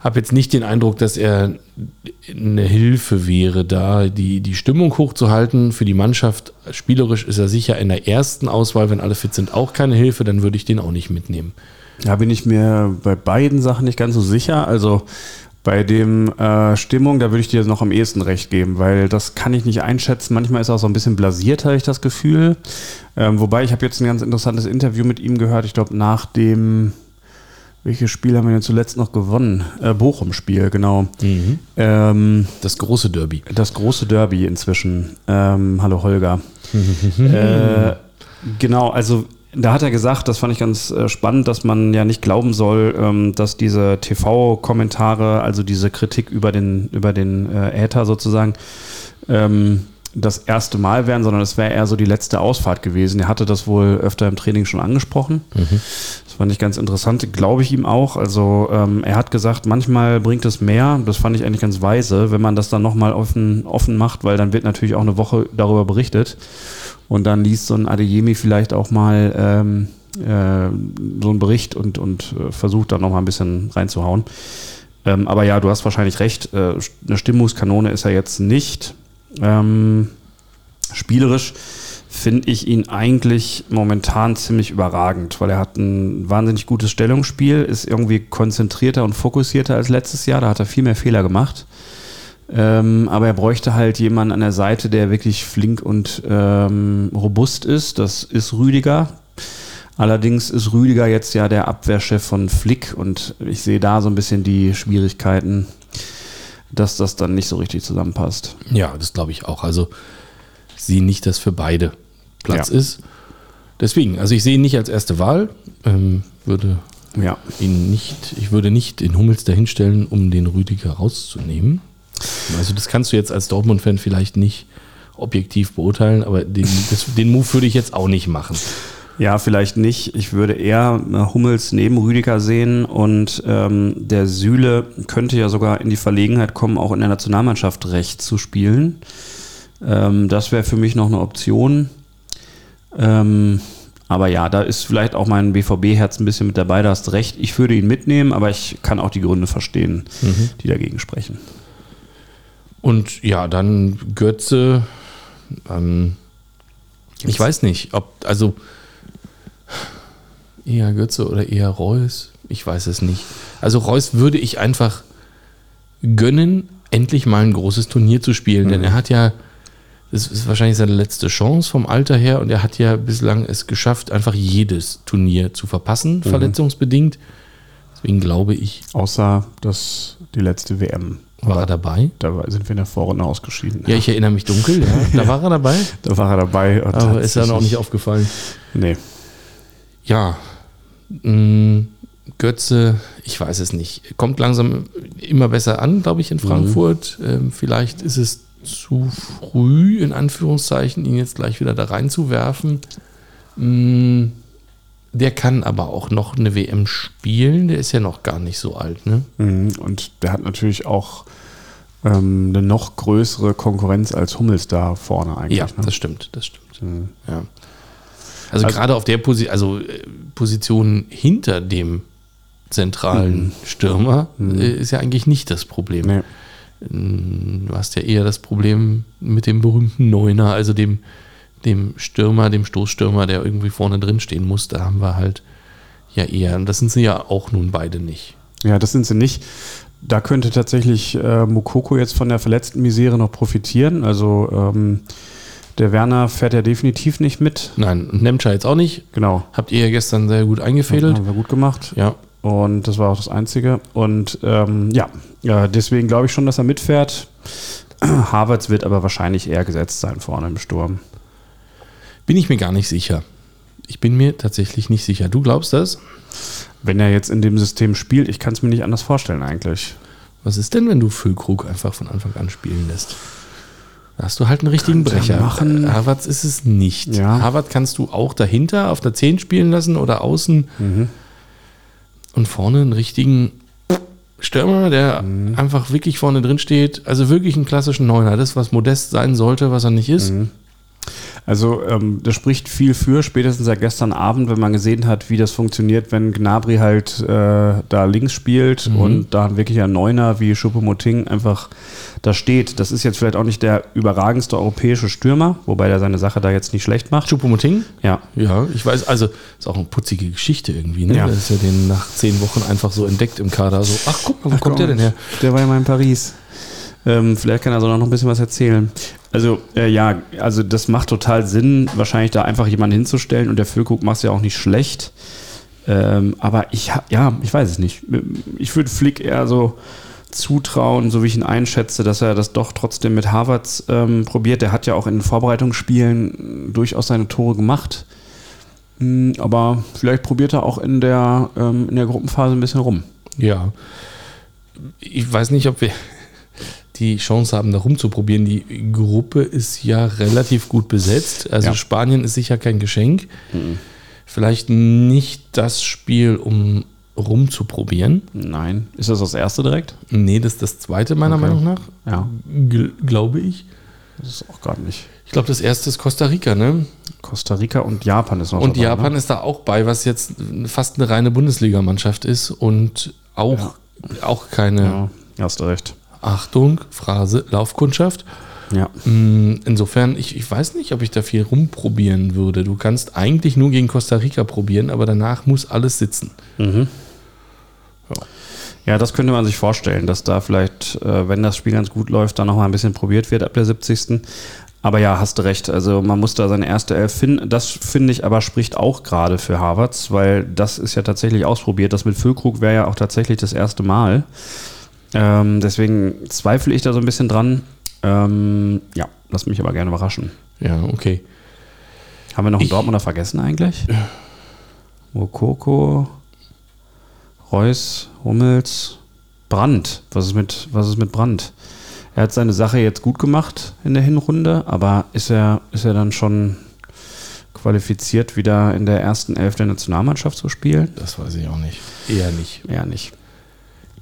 S2: Habe jetzt nicht den Eindruck, dass er eine Hilfe wäre, da die, die Stimmung hochzuhalten für die Mannschaft. Spielerisch ist er sicher in der ersten Auswahl, wenn alle fit sind, auch keine Hilfe, dann würde ich den auch nicht mitnehmen.
S3: Da bin ich mir bei beiden Sachen nicht ganz so sicher. Also bei dem äh, Stimmung, da würde ich dir noch am ehesten recht geben, weil das kann ich nicht einschätzen. Manchmal ist er auch so ein bisschen blasiert, habe ich das Gefühl. Ähm, wobei ich habe jetzt ein ganz interessantes Interview mit ihm gehört. Ich glaube, nach dem, welches Spiel haben wir denn zuletzt noch gewonnen? Äh, Bochum-Spiel, genau. Ähm,
S2: Das große Derby.
S3: das große Derby inzwischen. Ähm, hallo Holger. [LAUGHS] äh, genau, also da hat er gesagt, das fand ich ganz äh, spannend, dass man ja nicht glauben soll, ähm, dass diese TV-Kommentare, also diese Kritik über den, über den äh, Äther sozusagen, ähm, das erste Mal wären, sondern es wäre eher so die letzte Ausfahrt gewesen. Er hatte das wohl öfter im Training schon angesprochen. Das fand ich ganz interessant, glaube ich ihm auch. Also ähm, er hat gesagt, manchmal bringt es mehr, das fand ich eigentlich ganz weise, wenn man das dann nochmal offen, offen macht, weil dann wird natürlich auch eine Woche darüber berichtet. Und dann liest so ein Adeyemi vielleicht auch mal ähm, äh, so einen Bericht und, und äh, versucht dann nochmal ein bisschen reinzuhauen. Ähm, aber ja, du hast wahrscheinlich recht, äh, eine Stimmungskanone ist er jetzt nicht. Ähm, spielerisch finde ich ihn eigentlich momentan ziemlich überragend, weil er hat ein wahnsinnig gutes Stellungsspiel, ist irgendwie konzentrierter und fokussierter als letztes Jahr. Da hat er viel mehr Fehler gemacht. Ähm, aber er bräuchte halt jemanden an der Seite, der wirklich flink und ähm, robust ist. Das ist Rüdiger. Allerdings ist Rüdiger jetzt ja der Abwehrchef von Flick und ich sehe da so ein bisschen die Schwierigkeiten, dass das dann nicht so richtig zusammenpasst.
S2: Ja, das glaube ich auch. Also ich sehe nicht, dass für beide Platz
S3: Ja.
S2: ist. Deswegen, also ich sehe ihn nicht als erste Wahl. Ähm, würde
S3: Ja.
S2: ihn nicht, ich würde nicht den Hummels dahinstellen, um den Rüdiger rauszunehmen. Also das kannst du jetzt als Dortmund-Fan vielleicht nicht objektiv beurteilen, aber den, das, den Move würde ich jetzt auch nicht machen.
S3: Ja, vielleicht nicht. Ich würde eher äh, Hummels neben Rüdiger sehen und ähm, der Süle könnte ja sogar in die Verlegenheit kommen, auch in der Nationalmannschaft rechts zu spielen. Ähm, das wäre für mich noch eine Option. Ähm, aber ja, da ist vielleicht auch mein BVB-Herz ein bisschen mit dabei, da hast du recht. Ich würde ihn mitnehmen, aber ich kann auch die Gründe verstehen, die dagegen sprechen.
S2: Und ja, dann Götze. Ähm, ich weiß nicht, ob, also eher Götze oder eher Reus. Ich weiß es nicht. Also Reus würde ich einfach gönnen, endlich mal ein großes Turnier zu spielen, denn er hat ja Das ist wahrscheinlich seine letzte Chance vom Alter her und er hat ja bislang es geschafft, einfach jedes Turnier zu verpassen,
S3: Mhm.
S2: verletzungsbedingt. Deswegen glaube ich,
S3: Außer das die letzte WM.
S2: war er dabei.
S3: Da sind wir in der Vorrunde ausgeschieden.
S2: Ja, ich erinnere mich dunkel, ja. [LAUGHS] Da war er dabei,
S3: Da war er dabei.
S2: Aber ist ja
S3: sich
S2: noch nicht aufgefallen.
S3: Nee.
S2: Ja, mh, Götze, ich weiß es nicht. Kommt langsam immer besser an, glaube ich, in Frankfurt. Ähm, vielleicht ist es zu früh, in Anführungszeichen, ihn jetzt gleich wieder da reinzuwerfen. Mh, der kann aber auch noch eine WM spielen. Der ist ja noch gar nicht so alt, ne?
S3: Mhm. Und der hat natürlich auch ähm, eine noch größere Konkurrenz als Hummels da vorne eigentlich.
S2: Ja,
S3: ne?
S2: das stimmt, das stimmt.
S3: Mhm.
S2: Ja. Also,
S3: Also-
S2: gerade auf der Posi also, äh, Position hinter dem zentralen Stürmer äh, ist ja eigentlich nicht das Problem.
S3: Nee.
S2: Ähm, Du hast ja eher das Problem mit dem berühmten Neuner, also dem, dem Stürmer, dem Stoßstürmer, der irgendwie vorne drin stehen muss. Da haben wir halt ja eher, und das sind sie ja auch nun beide nicht.
S3: Ja, das sind sie nicht. Da könnte tatsächlich äh, Mukoko jetzt von der verletzten Misere noch profitieren. Also ähm, der Werner fährt ja definitiv nicht mit.
S2: Nein, und Nemtscher jetzt auch nicht.
S3: Genau.
S2: Habt ihr ja gestern sehr gut eingefädelt.
S3: Haben wir gut gemacht.
S2: Ja,
S3: Und das war auch das Einzige. Und ähm, ja, ja, deswegen glaube ich schon, dass er mitfährt. [CLEARS THROAT] Harvards wird aber wahrscheinlich eher gesetzt sein vorne im Sturm.
S2: bin ich mir gar nicht sicher. Ich bin mir tatsächlich nicht sicher. Du glaubst das?
S3: Wenn er jetzt in dem System spielt, ich kann es mir nicht anders vorstellen eigentlich.
S2: Was ist denn, wenn du Füllkrug einfach von Anfang an spielen lässt? Da hast du halt einen richtigen
S3: Könnte er
S2: Brecher.
S3: machen.
S2: Äh, Havertz ist es nicht.
S3: Ja.
S2: Harvard kannst du auch dahinter auf der 10 spielen lassen oder außen
S3: Mhm.
S2: Und vorne einen richtigen Stürmer, der
S3: Mhm.
S2: einfach wirklich vorne drin steht. Also wirklich einen klassischen Neuner. Das, was Modest sein sollte, was er nicht ist.
S3: Mhm. Also ähm, das spricht viel für, spätestens seit gestern Abend, wenn man gesehen hat, wie das funktioniert, wenn Gnabry halt äh, da links spielt
S2: Mhm.
S3: und da wirklich ein Neuner wie Choupo-Moting einfach da steht. Das ist jetzt vielleicht auch nicht der überragendste europäische Stürmer, wobei der seine Sache da jetzt nicht schlecht macht.
S2: Choupo-Moting?
S3: Ja,
S2: Ja, ich weiß, also ist auch eine putzige Geschichte irgendwie. Ne?
S3: Ja.
S2: Das ist ja den nach zehn Wochen einfach so entdeckt im Kader. So, ach guck mal, wo kommt der denn her?
S3: Der war ja mal in Paris. Ähm, vielleicht kann er so noch ein bisschen was erzählen. Also, äh, ja, also das macht total Sinn, wahrscheinlich da einfach jemanden hinzustellen und der Füllkrug macht es ja auch nicht schlecht. Ähm, aber ich, ja, ich weiß es nicht. Ich würde Flick eher so zutrauen, so wie ich ihn einschätze, dass er das doch trotzdem mit Harvards ähm, probiert. Der hat ja auch in den Vorbereitungsspielen durchaus seine Tore gemacht. Mm, Aber vielleicht probiert er auch in der, ähm, in der Gruppenphase ein bisschen rum.
S2: Ja. Ich weiß nicht, ob wir die Chance haben, da rumzuprobieren. Die Gruppe ist ja relativ gut besetzt. Also
S3: Ja.
S2: Spanien ist sicher kein Geschenk. Vielleicht nicht das Spiel, um rumzuprobieren.
S3: Nein. Ist das das erste direkt?
S2: Nee, das ist das zweite meiner
S3: Okay.
S2: Meinung nach.
S3: Ja.
S2: Gl glaube ich.
S3: Das ist auch gar nicht.
S2: Ich glaube, das erste ist Costa Rica, ne?
S3: Costa Rica und Japan ist noch
S2: Und
S3: dabei,
S2: Japan
S3: ne?
S2: ist da auch bei, was jetzt fast eine reine Bundesligamannschaft ist und auch, auch keine,
S3: Ja, hast recht.
S2: Achtung, Phrase, Laufkundschaft.
S3: Ja.
S2: Mm, Insofern, ich, ich weiß nicht, ob ich da viel rumprobieren würde. Du kannst eigentlich nur gegen Costa Rica probieren, aber danach muss alles sitzen.
S3: Ja, das könnte man sich vorstellen, dass da vielleicht, äh, wenn das Spiel ganz gut läuft, dann noch mal ein bisschen probiert wird ab der 70. Aber ja, hast du recht. Also man muss da seine erste Elf finden. Das finde ich aber spricht auch gerade für Harvards, weil das ist ja tatsächlich ausprobiert. Das mit Füllkrug wäre ja auch tatsächlich das erste Mal. Ähm, deswegen zweifle ich da so ein bisschen dran. Ähm, ja, lass mich aber gerne überraschen.
S2: Ja, okay.
S3: Haben wir noch einen
S2: Ich-
S3: Dortmunder vergessen eigentlich? Mokoko, Reus, Hummels, Brandt. Was ist mit, was ist mit Brandt? Er hat seine Sache jetzt gut gemacht in der Hinrunde, aber ist er, ist er dann schon qualifiziert, wieder in der ersten Elf der Nationalmannschaft zu spielen?
S2: Das weiß ich auch nicht. Eher nicht.
S3: Ja, nicht.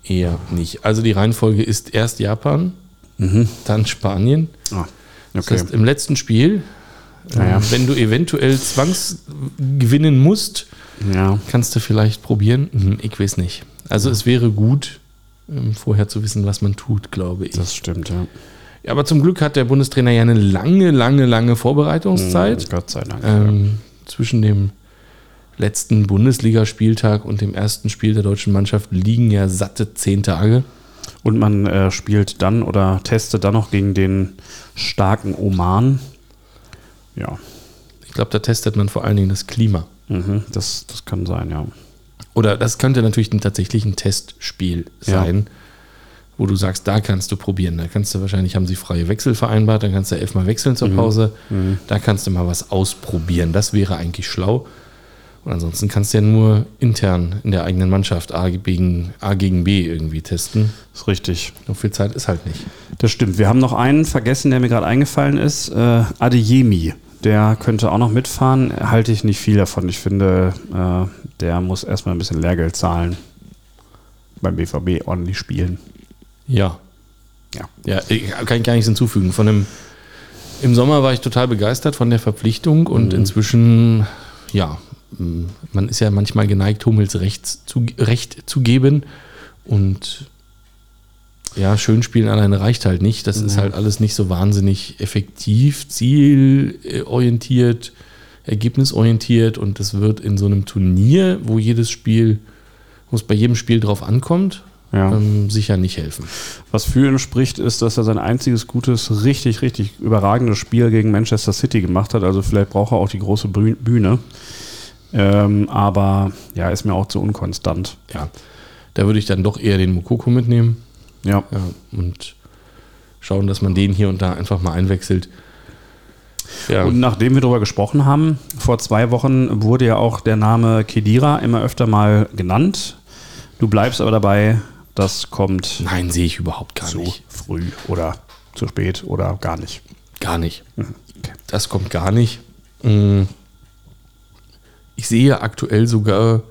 S2: Eher nicht. Also die Reihenfolge ist erst Japan,
S3: Mhm.
S2: dann Spanien.
S3: Ah,
S2: Das
S3: okay.
S2: heißt, im letzten Spiel,
S3: Naja.
S2: äh, wenn du eventuell zwangsgewinnen musst,
S3: ja.
S2: kannst du vielleicht probieren. Hm, Ich weiß nicht. Also es wäre gut, ähm, vorher zu wissen, was man tut, glaube ich.
S3: Das stimmt, ja.
S2: Ja, aber zum Glück hat der Bundestrainer ja eine lange, lange, lange Vorbereitungszeit.
S3: Gott sei Dank.
S2: Ähm, zwischen dem letzten Bundesligaspieltag und dem ersten Spiel der deutschen Mannschaft liegen ja satte zehn Tage.
S3: Und man äh, spielt dann oder testet dann noch gegen den starken Oman. Ja.
S2: Ich glaube, da testet man vor allen Dingen das Klima.
S3: Mhm, das, das kann sein, ja.
S2: Oder das könnte natürlich ein, tatsächlich ein Testspiel sein, ja. wo du sagst, da kannst du probieren. Da kannst du wahrscheinlich, haben sie freie Wechsel vereinbart, dann kannst du elfmal wechseln zur mhm. Pause. Mhm. Da kannst du mal was ausprobieren. Das wäre eigentlich schlau. Und ansonsten kannst du ja nur intern in der eigenen Mannschaft A gegen, A gegen B irgendwie testen.
S3: Das ist richtig.
S2: So viel Zeit ist halt nicht.
S3: Das stimmt. Wir haben noch einen vergessen, der mir gerade eingefallen ist. Äh, Adeyemi. Der könnte auch noch mitfahren. Halte ich nicht viel davon. Ich finde, äh, der muss erstmal ein bisschen Lehrgeld zahlen. Beim BVB ordentlich spielen.
S2: Ja. Ja. Ja, kann ich gar nichts hinzufügen. Von dem, Im Sommer war ich total begeistert von der Verpflichtung und mhm. inzwischen, ja, man ist ja manchmal geneigt, Hummels Recht zu, Recht zu geben. Und ja, schön spielen alleine reicht halt nicht. Das ja. ist halt alles nicht so wahnsinnig effektiv, zielorientiert, ergebnisorientiert und das wird in so einem Turnier, wo jedes Spiel, wo es bei jedem Spiel drauf ankommt, ja. ähm, sicher nicht helfen.
S3: Was für ihn spricht, ist, dass er sein einziges gutes, richtig, richtig überragendes Spiel gegen Manchester City gemacht hat. Also vielleicht braucht er auch die große Bühne. Ähm, aber ja, ist mir auch zu unkonstant.
S2: Ja, da würde ich dann doch eher den Mokoko mitnehmen. Ja. ja. Und schauen, dass man den hier und da einfach mal einwechselt.
S3: Ja. Und nachdem wir darüber gesprochen haben, vor zwei Wochen wurde ja auch der Name Kedira immer öfter mal genannt. Du bleibst aber dabei, das kommt.
S2: Nein, sehe ich überhaupt gar
S3: zu
S2: nicht.
S3: früh oder zu spät oder gar nicht.
S2: Gar nicht. Mhm. Okay. Das kommt gar nicht. Mhm. Ich sehe aktuell sogar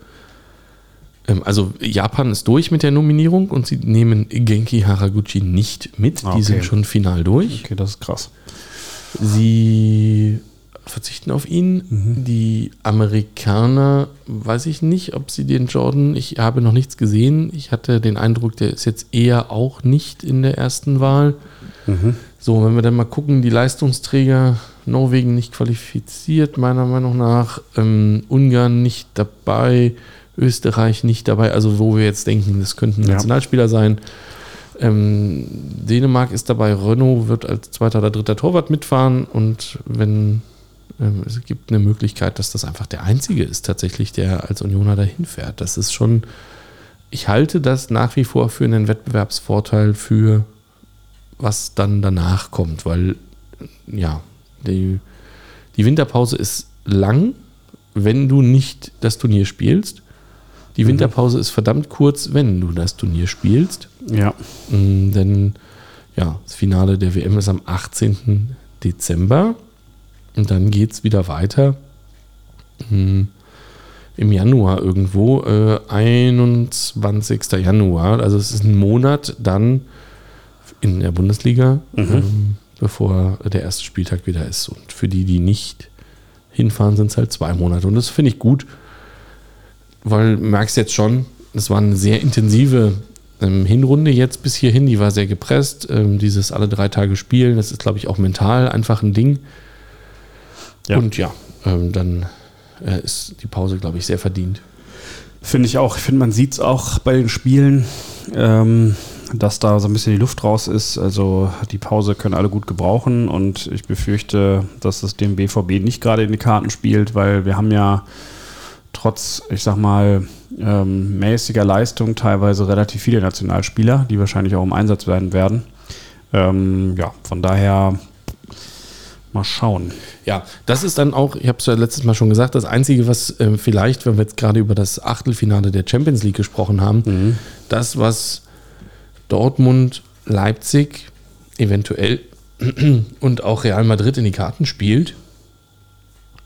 S2: ähm, also Japan ist durch mit der Nominierung und sie nehmen Genki Haraguchi nicht mit. Okay. Die sind schon final durch.
S3: Okay, das ist krass.
S2: Sie verzichten auf ihn. Mhm. Die Amerikaner, weiß ich nicht, ob sie den Jordan, ich habe noch nichts gesehen. Ich hatte den Eindruck, der ist jetzt eher auch nicht in der ersten Wahl. Mhm. So, wenn wir dann mal gucken, die Leistungsträger, Norwegen nicht qualifiziert, meiner Meinung nach, ähm, Ungarn nicht dabei, Österreich nicht dabei, also wo wir jetzt denken, das könnten ja. Nationalspieler sein. Ähm, Dänemark ist dabei, Renault wird als zweiter oder dritter Torwart mitfahren und wenn ähm, es gibt eine Möglichkeit, dass das einfach der einzige ist tatsächlich, der als Unioner dahin fährt. Das ist schon, ich halte das nach wie vor für einen Wettbewerbsvorteil für was dann danach kommt, weil ja, die, die Winterpause ist lang, wenn du nicht das Turnier spielst. Die mhm. Winterpause ist verdammt kurz, wenn du das Turnier spielst.
S3: Ja.
S2: Mm, denn ja, das Finale der WM ist am 18. Dezember. Und dann geht es wieder weiter. Mm, Im Januar irgendwo, äh, 21. Januar. Also es ist ein Monat dann in der Bundesliga, mhm. ähm, bevor der erste Spieltag wieder ist. Und für die, die nicht hinfahren, sind es halt zwei Monate. Und das finde ich gut weil du merkst jetzt schon, es war eine sehr intensive ähm, Hinrunde jetzt bis hierhin, die war sehr gepresst. Ähm, dieses alle drei Tage Spielen, das ist, glaube ich, auch mental einfach ein Ding. Ja. Und ja, ähm, dann äh, ist die Pause, glaube ich, sehr verdient.
S3: Finde ich auch. Ich finde, man sieht es auch bei den Spielen, ähm, dass da so ein bisschen die Luft raus ist. Also die Pause können alle gut gebrauchen und ich befürchte, dass es dem BVB nicht gerade in die Karten spielt, weil wir haben ja trotz, ich sag mal, ähm, mäßiger Leistung teilweise relativ viele Nationalspieler, die wahrscheinlich auch im Einsatz werden werden. Ähm, ja, von daher mal schauen.
S2: Ja, das ist dann auch, ich habe es ja letztes Mal schon gesagt, das Einzige, was äh, vielleicht, wenn wir jetzt gerade über das Achtelfinale der Champions League gesprochen haben, mhm. das, was Dortmund, Leipzig, eventuell [CLEARS THROAT] und auch Real Madrid in die Karten spielt,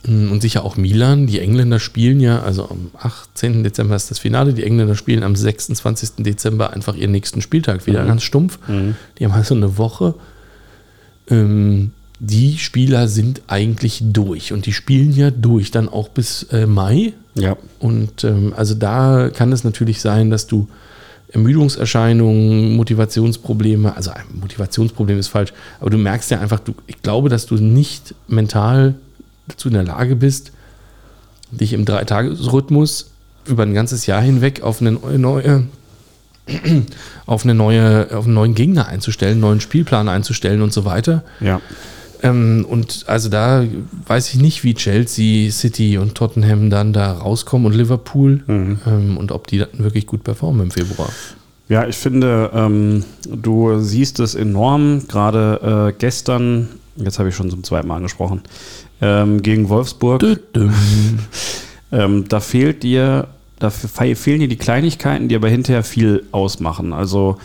S2: und sicher auch Milan. Die Engländer spielen ja, also am 18. Dezember ist das Finale. Die Engländer spielen am 26. Dezember einfach ihren nächsten Spieltag wieder mhm. ganz stumpf. Mhm. Die haben also eine Woche. Ähm, die Spieler sind eigentlich durch und die spielen ja durch, dann auch bis äh, Mai.
S3: Ja.
S2: Und ähm, also da kann es natürlich sein, dass du Ermüdungserscheinungen, Motivationsprobleme, also ein Motivationsproblem ist falsch, aber du merkst ja einfach, du, ich glaube, dass du nicht mental dazu in der Lage bist, dich im Dreitagesrhythmus über ein ganzes Jahr hinweg auf eine neue auf, eine neue, auf einen neuen Gegner einzustellen, einen neuen Spielplan einzustellen und so weiter.
S3: Ja.
S2: Ähm, und also da weiß ich nicht, wie Chelsea, City und Tottenham dann da rauskommen und Liverpool ähm, und ob die dann wirklich gut performen im Februar.
S3: Ja, ich finde, ähm, du siehst es enorm, gerade äh, gestern, jetzt habe ich schon zum zweiten Mal angesprochen, ähm, gegen Wolfsburg. [LAUGHS] Ähm, da fehlt dir, da fe- fehlen dir die Kleinigkeiten, die aber hinterher viel ausmachen. Also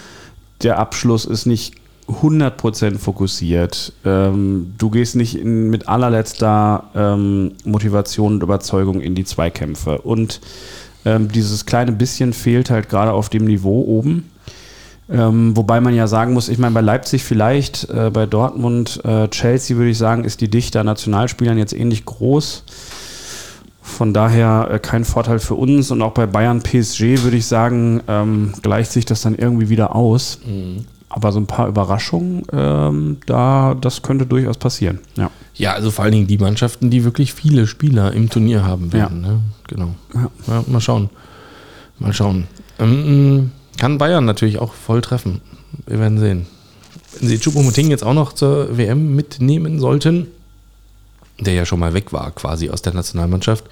S3: der Abschluss ist nicht 100% fokussiert. Ähm, du gehst nicht in, mit allerletzter ähm, Motivation und Überzeugung in die Zweikämpfe. Und ähm, dieses kleine bisschen fehlt halt gerade auf dem Niveau oben. Ähm, wobei man ja sagen muss, ich meine, bei Leipzig vielleicht, äh, bei Dortmund, äh, Chelsea würde ich sagen, ist die Dichte an Nationalspielern jetzt ähnlich groß. Von daher äh, kein Vorteil für uns. Und auch bei Bayern PSG würde ich sagen, ähm, gleicht sich das dann irgendwie wieder aus. Aber so ein paar Überraschungen, ähm, da, das könnte durchaus passieren. Ja.
S2: Ja, also vor allen Dingen die Mannschaften, die wirklich viele Spieler im Turnier haben werden. Ne? Genau.
S3: Ja.
S2: Ja, mal schauen. Mal schauen. Ähm, kann Bayern natürlich auch voll treffen. Wir werden sehen. Wenn sie Choupo-Moting jetzt auch noch zur WM mitnehmen sollten, der ja schon mal weg war quasi aus der Nationalmannschaft,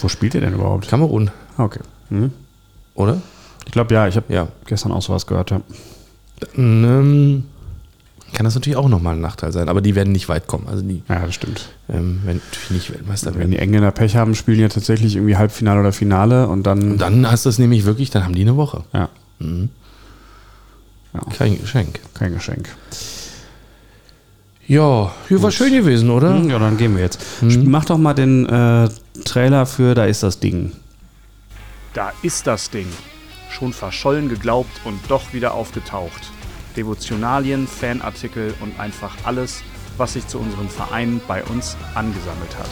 S3: Wo spielt ihr denn überhaupt?
S2: Kamerun,
S3: Ah, Okay. Mhm.
S2: oder?
S3: Ich glaube, ja, ich habe
S2: Ja.
S3: gestern auch sowas gehört. Ja.
S2: Dann, ähm, kann das natürlich auch nochmal ein Nachteil sein, aber die werden nicht weit kommen. Also die
S3: ja, das stimmt.
S2: ähm, werden natürlich nicht Weltmeister
S3: Wenn
S2: werden.
S3: die Engländer Pech haben, spielen ja tatsächlich irgendwie Halbfinale oder Finale und dann.
S2: Und dann hast du es nämlich wirklich, dann haben die eine Woche.
S3: ja,
S2: Kein Geschenk.
S3: kein Geschenk.
S2: Ja, hier war schön gewesen, oder?
S3: Hm, Ja, dann gehen wir jetzt. Mach doch mal den äh, Trailer für Da ist das Ding.
S4: Da ist das Ding. Schon verschollen geglaubt und doch wieder aufgetaucht. Devotionalien, Fanartikel und einfach alles, was sich zu unserem Verein bei uns angesammelt hat.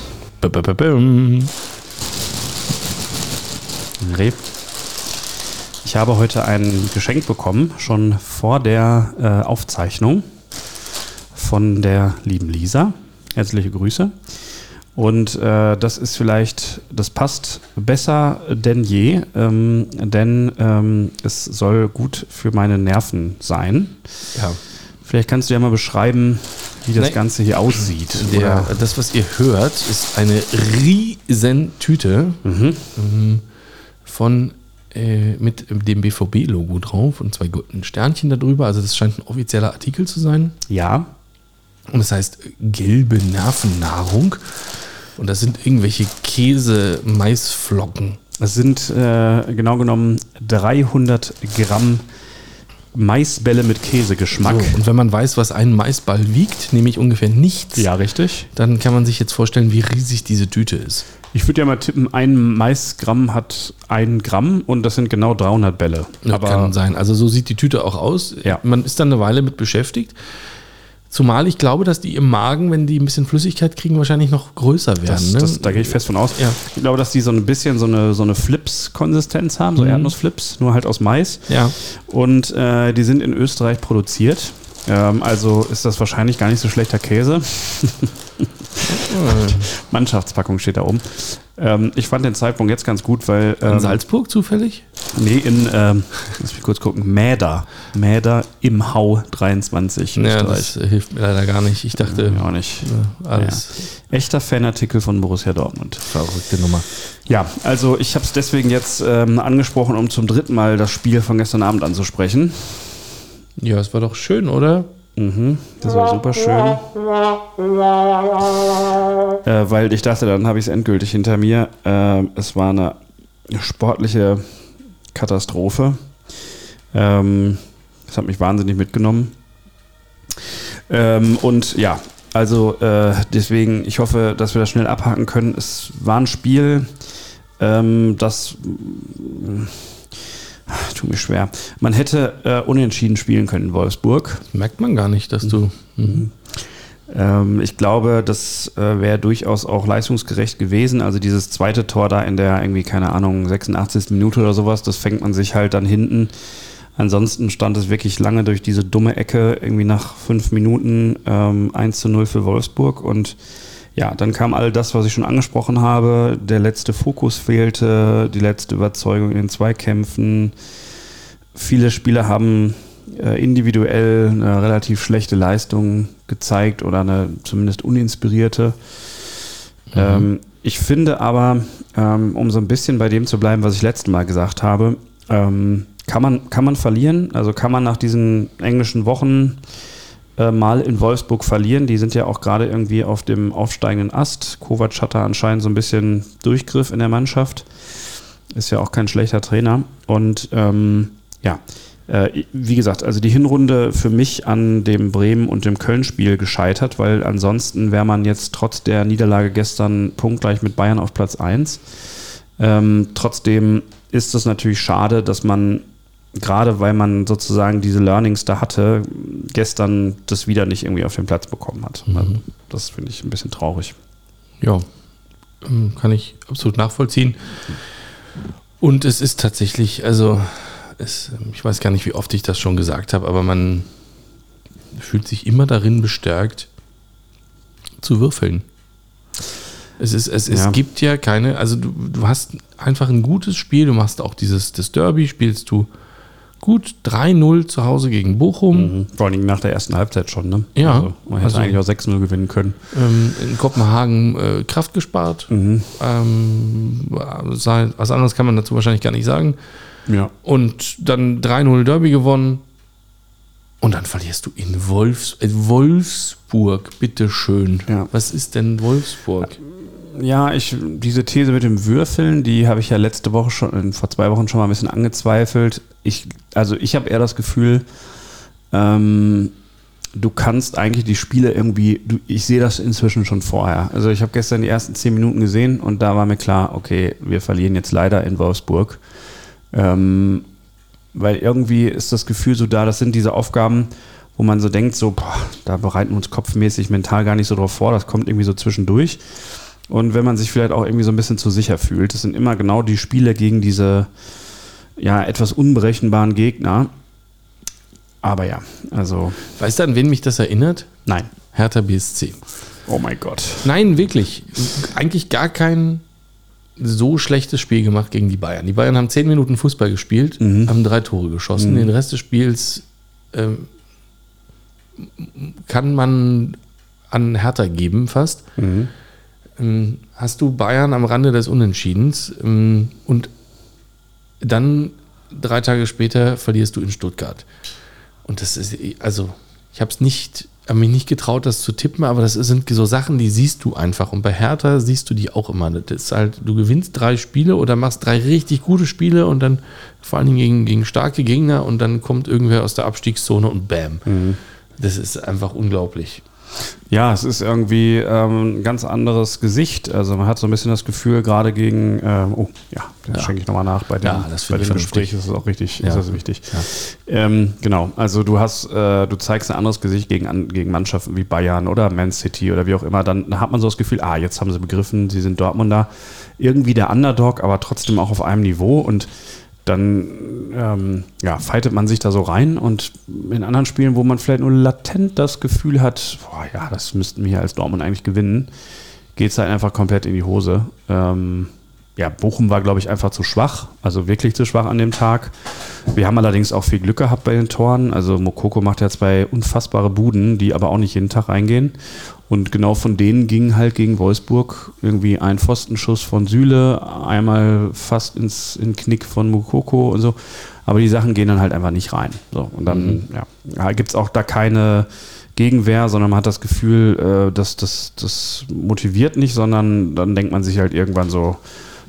S3: Ich habe heute ein Geschenk bekommen, schon vor der äh, Aufzeichnung von der lieben Lisa. Herzliche Grüße. Und äh, das ist vielleicht, das passt besser denn je, ähm, denn ähm, es soll gut für meine Nerven sein.
S2: Ja,
S3: Vielleicht kannst du ja mal beschreiben, wie das
S2: Nein.
S3: Ganze hier aussieht.
S2: der,
S3: Oder-
S2: das, was ihr hört, ist eine riesen Tüte ähm, von äh, mit dem BVB-Logo drauf und zwei goldenen Sternchen darüber. Also das scheint ein offizieller Artikel zu sein.
S3: ja,
S2: Und das heißt gelbe Nervennahrung. Und das sind irgendwelche Käse-Maisflocken.
S3: Es sind äh, genau genommen 300 Gramm Maisbälle mit Käsegeschmack.
S2: So, und wenn man weiß, was ein Maisball wiegt, nämlich ungefähr nichts,
S3: Ja, richtig.
S2: dann kann man sich jetzt vorstellen, wie riesig diese Tüte ist.
S3: Ich würde ja mal tippen, ein Maisgramm hat ein Gramm und das sind genau 300 Bälle.
S2: Aber kann sein. Also so sieht die Tüte auch aus.
S3: Ja.
S2: Man ist dann eine Weile mit beschäftigt. Zumal ich glaube, dass die im Magen, wenn die ein bisschen Flüssigkeit kriegen, wahrscheinlich noch größer werden.
S3: das,
S2: ne?
S3: das, da gehe ich fest von aus.
S2: Ja.
S3: Ich glaube, dass die so ein bisschen so eine, so eine Flips-Konsistenz haben, so
S2: Mhm.
S3: Erdnussflips, nur halt aus Mais.
S2: ja.
S3: Und äh, die sind in Österreich produziert. Ähm, also ist das wahrscheinlich gar nicht so schlechter Käse. [LAUGHS] Mannschaftspackung steht da oben. Ähm, ich fand den Zeitpunkt jetzt ganz gut, weil.
S2: In
S3: Ähm,
S2: Salzburg zufällig?
S3: Nee, in, ähm, lass mich kurz gucken, Mäder. Mäder im Hau 23 in
S2: Ja, das hilft mir leider gar nicht. Ich dachte,
S3: Ja, auch nicht.
S2: äh, alles
S3: Echter Fanartikel von Borussia Dortmund.
S2: verrückte Nummer.
S3: Ja, also ich habe es deswegen jetzt ähm, angesprochen, um zum dritten Mal das Spiel von gestern Abend anzusprechen.
S2: Ja, es war doch schön, oder?
S3: Mhm, das war super schön. Äh, weil ich dachte, dann habe ich es endgültig hinter mir. Ähm, es war eine sportliche Katastrophe. Ähm, das hat mich wahnsinnig mitgenommen. Ähm, und ja, also äh, deswegen, ich hoffe, dass wir das schnell abhaken können. Es war ein Spiel, ähm, das tut mir schwer. Man hätte äh, unentschieden spielen können in Wolfsburg.
S2: Merkt man gar nicht, dass du. Mhm.
S3: Ähm, ich glaube, das äh, wäre durchaus auch leistungsgerecht gewesen. Also dieses zweite Tor da in der irgendwie, keine Ahnung, 86. Minute oder sowas, das fängt man sich halt dann hinten. Ansonsten stand es wirklich lange durch diese dumme Ecke, irgendwie nach fünf Minuten ähm, 1 zu 0 für Wolfsburg. Und ja, dann kam all das, was ich schon angesprochen habe. Der letzte Fokus fehlte, die letzte Überzeugung in den Zweikämpfen. viele Spieler haben äh, individuell eine relativ schlechte Leistung gezeigt oder eine zumindest uninspirierte. Ähm, ich finde aber, ähm, um so ein bisschen bei dem zu bleiben, was ich letztes Mal gesagt habe, ähm, kann, man, kann man verlieren. Also kann man nach diesen englischen Wochen äh, mal in Wolfsburg verlieren. Die sind ja auch gerade irgendwie auf dem aufsteigenden Ast. Kovac hat da anscheinend so ein bisschen Durchgriff in der Mannschaft. Ist ja auch kein schlechter Trainer. Und ähm, ja, äh, wie gesagt, also die Hinrunde für mich an dem Bremen- und dem Köln-Spiel gescheitert, weil ansonsten wäre man jetzt trotz der Niederlage gestern punktgleich mit Bayern auf Platz 1. Ähm, trotzdem ist es natürlich schade, dass man gerade weil man sozusagen diese Learnings da hatte, gestern das wieder nicht irgendwie auf den Platz bekommen hat. Also das finde ich ein bisschen traurig.
S2: Ja, ähm, kann ich absolut nachvollziehen. Und es ist tatsächlich, also es, ähm, ich weiß gar nicht, wie oft ich das schon gesagt habe, aber man fühlt sich immer darin bestärkt, zu würfeln. Es, ist, es, es
S3: Ja.
S2: gibt ja keine, also du, du hast einfach ein gutes Spiel, du machst auch dieses das Derby, spielst du gut 3-0 zu Hause gegen Bochum.
S3: Vor allem nach der ersten Halbzeit schon, ne?
S2: Ja.
S3: Also man hätte
S2: Also-
S3: eigentlich auch 6-0 gewinnen können.
S2: ähm, in Kopenhagen äh, Kraft gespart.
S3: Mhm.
S2: Ähm, was anderes kann man dazu wahrscheinlich gar nicht sagen.
S3: Ja.
S2: Und dann 3-0 Derby gewonnen. Und dann verlierst du in Wolfs äh, Wolfsburg, bitteschön.
S3: Ja.
S2: Was ist denn Wolfsburg?
S3: Ja, ich, diese These mit dem Würfeln, die habe ich ja letzte Woche schon, äh, vor zwei Wochen schon mal ein bisschen angezweifelt. Ich, also ich habe eher das Gefühl, ähm, du kannst eigentlich die Spiele irgendwie, du, ich sehe das inzwischen schon vorher. Also ich habe gestern die ersten zehn Minuten gesehen und da war mir klar, okay, wir verlieren jetzt leider in Wolfsburg. Ähm, weil irgendwie ist das Gefühl so da, das sind diese Aufgaben, wo man so denkt, so, boah, da bereiten wir uns kopfmäßig mental gar nicht so drauf vor, das kommt irgendwie so zwischendurch. Und wenn man sich vielleicht auch irgendwie so ein bisschen zu sicher fühlt, das sind immer genau die Spiele gegen diese ja etwas unberechenbaren Gegner. Aber ja, also
S2: Weißt du, an wen mich das erinnert?
S3: nein.
S2: Hertha BSC.
S3: Oh mein Gott.
S2: Nein, wirklich. Eigentlich gar kein so schlechtes Spiel gemacht gegen die Bayern. Die Bayern haben zehn Minuten Fußball gespielt, haben drei Tore geschossen. Den Rest des Spiels ähm, kann man an Hertha geben fast. Ähm, hast du Bayern am Rande des Unentschiedens ähm, und dann drei Tage später verlierst du in Stuttgart. Und das ist, also, ich habe es nicht, habe mich nicht getraut, das zu tippen, aber das sind so Sachen, die siehst du einfach. Und bei Hertha siehst du die auch immer. Das ist halt, du gewinnst drei Spiele oder machst drei richtig gute Spiele und dann vor allen Dingen gegen, gegen starke Gegner und dann kommt irgendwer aus der Abstiegszone und bam. Das ist einfach unglaublich.
S3: Ja, es ist irgendwie ähm, ein ganz anderes Gesicht. Also man hat so ein bisschen das Gefühl, gerade gegen, ähm, oh ja, das
S2: Ja.
S3: schenke ich nochmal nach. Bei dem,
S2: Ja, das
S3: bei dem Gespräch ist es auch richtig,
S2: Ja.
S3: ist das wichtig. Ähm, genau, also du hast, äh, du zeigst ein anderes Gesicht gegen, an- gegen Mannschaften wie Bayern oder Man City oder wie auch immer. Dann hat man so das Gefühl, ah, jetzt haben sie begriffen, sie sind Dortmunder. Irgendwie der Underdog, aber trotzdem auch auf einem Niveau und dann ähm, ja, fightet man sich da so rein und in anderen Spielen, wo man vielleicht nur latent das Gefühl hat, boah, ja, das müssten wir hier als Dortmund eigentlich gewinnen, geht es halt einfach komplett in die Hose. Ähm, ja, Bochum war, glaube ich, einfach zu schwach, also wirklich zu schwach an dem Tag. Wir haben allerdings auch viel Glück gehabt bei den Toren. Also Mokoko macht ja zwei unfassbare Buden, die aber auch nicht jeden Tag reingehen. Und genau von denen ging halt gegen Wolfsburg irgendwie ein Pfostenschuss von Süle, einmal fast ins in Knick von Mokoko und so. Aber die Sachen gehen dann halt einfach nicht rein. So, und dann ja, gibt es auch da keine Gegenwehr, sondern man hat das Gefühl, äh, dass das, das motiviert nicht, sondern dann denkt man sich halt irgendwann so,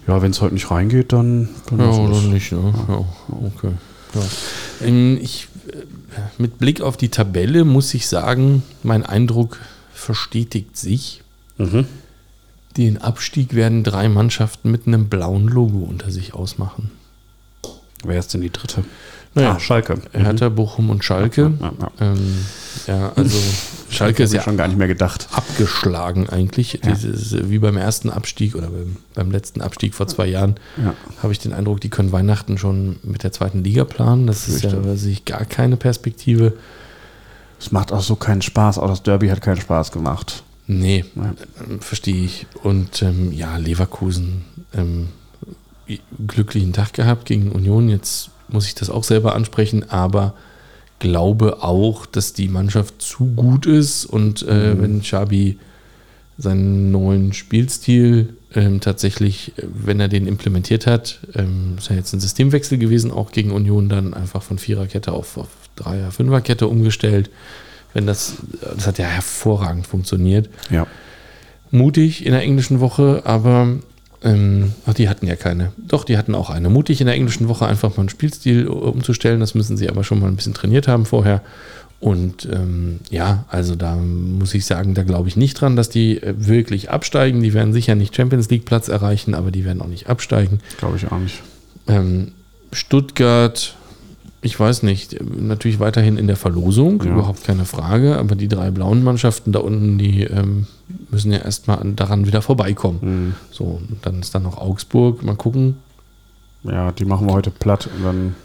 S3: ja, wenn es heute nicht reingeht, dann, dann
S2: Ja, oder nicht, ne? Ja, okay. Ja. Ähm, Ich, äh, mit Blick auf die Tabelle muss ich sagen, mein Eindruck verstetigt sich.
S3: Mhm.
S2: Den Abstieg werden drei Mannschaften mit einem blauen Logo unter sich ausmachen.
S3: Wer ist denn die dritte?
S2: Naja,
S3: Ah, Schalke.
S2: Hertha, Bochum und Schalke.
S3: Ja, ja.
S2: Ähm, ja, also Schalke ist ja
S3: schon gar nicht mehr gedacht.
S2: abgeschlagen eigentlich.
S3: Ja.
S2: Dieses, wie beim ersten Abstieg oder beim, beim letzten Abstieg vor zwei Jahren
S3: Ja.
S2: habe ich den Eindruck, die können Weihnachten schon mit der zweiten Liga planen. Das ist ja sich gar keine Perspektive.
S3: Es macht auch so keinen Spaß, auch das Derby hat keinen Spaß gemacht.
S2: Nee,
S3: Ja.
S2: ähm, verstehe ich. Und ähm, ja, Leverkusen, ähm, glücklichen Tag gehabt gegen Union. Jetzt muss ich das auch selber ansprechen, aber glaube auch, dass die Mannschaft zu gut ist und äh,
S3: Mhm.
S2: wenn Xabi seinen neuen Spielstil ähm, tatsächlich, äh, wenn er den implementiert hat, ähm, ist ja jetzt ein Systemwechsel gewesen, auch gegen Union dann einfach von Viererkette auf, auf Dreier-, Fünferkette umgestellt. Wenn das, das hat ja hervorragend funktioniert.
S3: Ja.
S2: Mutig in der englischen Woche, aber ähm, ach, die hatten ja keine. Doch, die hatten auch eine. Mutig in der englischen Woche einfach mal einen Spielstil umzustellen. Das müssen sie aber schon mal ein bisschen trainiert haben vorher. Und ähm, ja, also da muss ich sagen, da glaube ich nicht dran, dass die äh, wirklich absteigen. Die werden sicher nicht Champions League Platz erreichen, aber die werden auch nicht absteigen.
S3: Glaube ich auch nicht.
S2: Ähm, Stuttgart, ich weiß nicht, natürlich weiterhin in der Verlosung,
S3: Ja.
S2: überhaupt keine Frage, aber die drei blauen Mannschaften da unten, die ähm, müssen ja erstmal an- daran wieder vorbeikommen.
S3: Mhm.
S2: So, und dann ist da noch Augsburg, mal gucken.
S3: Ja, die machen wir heute platt und dann.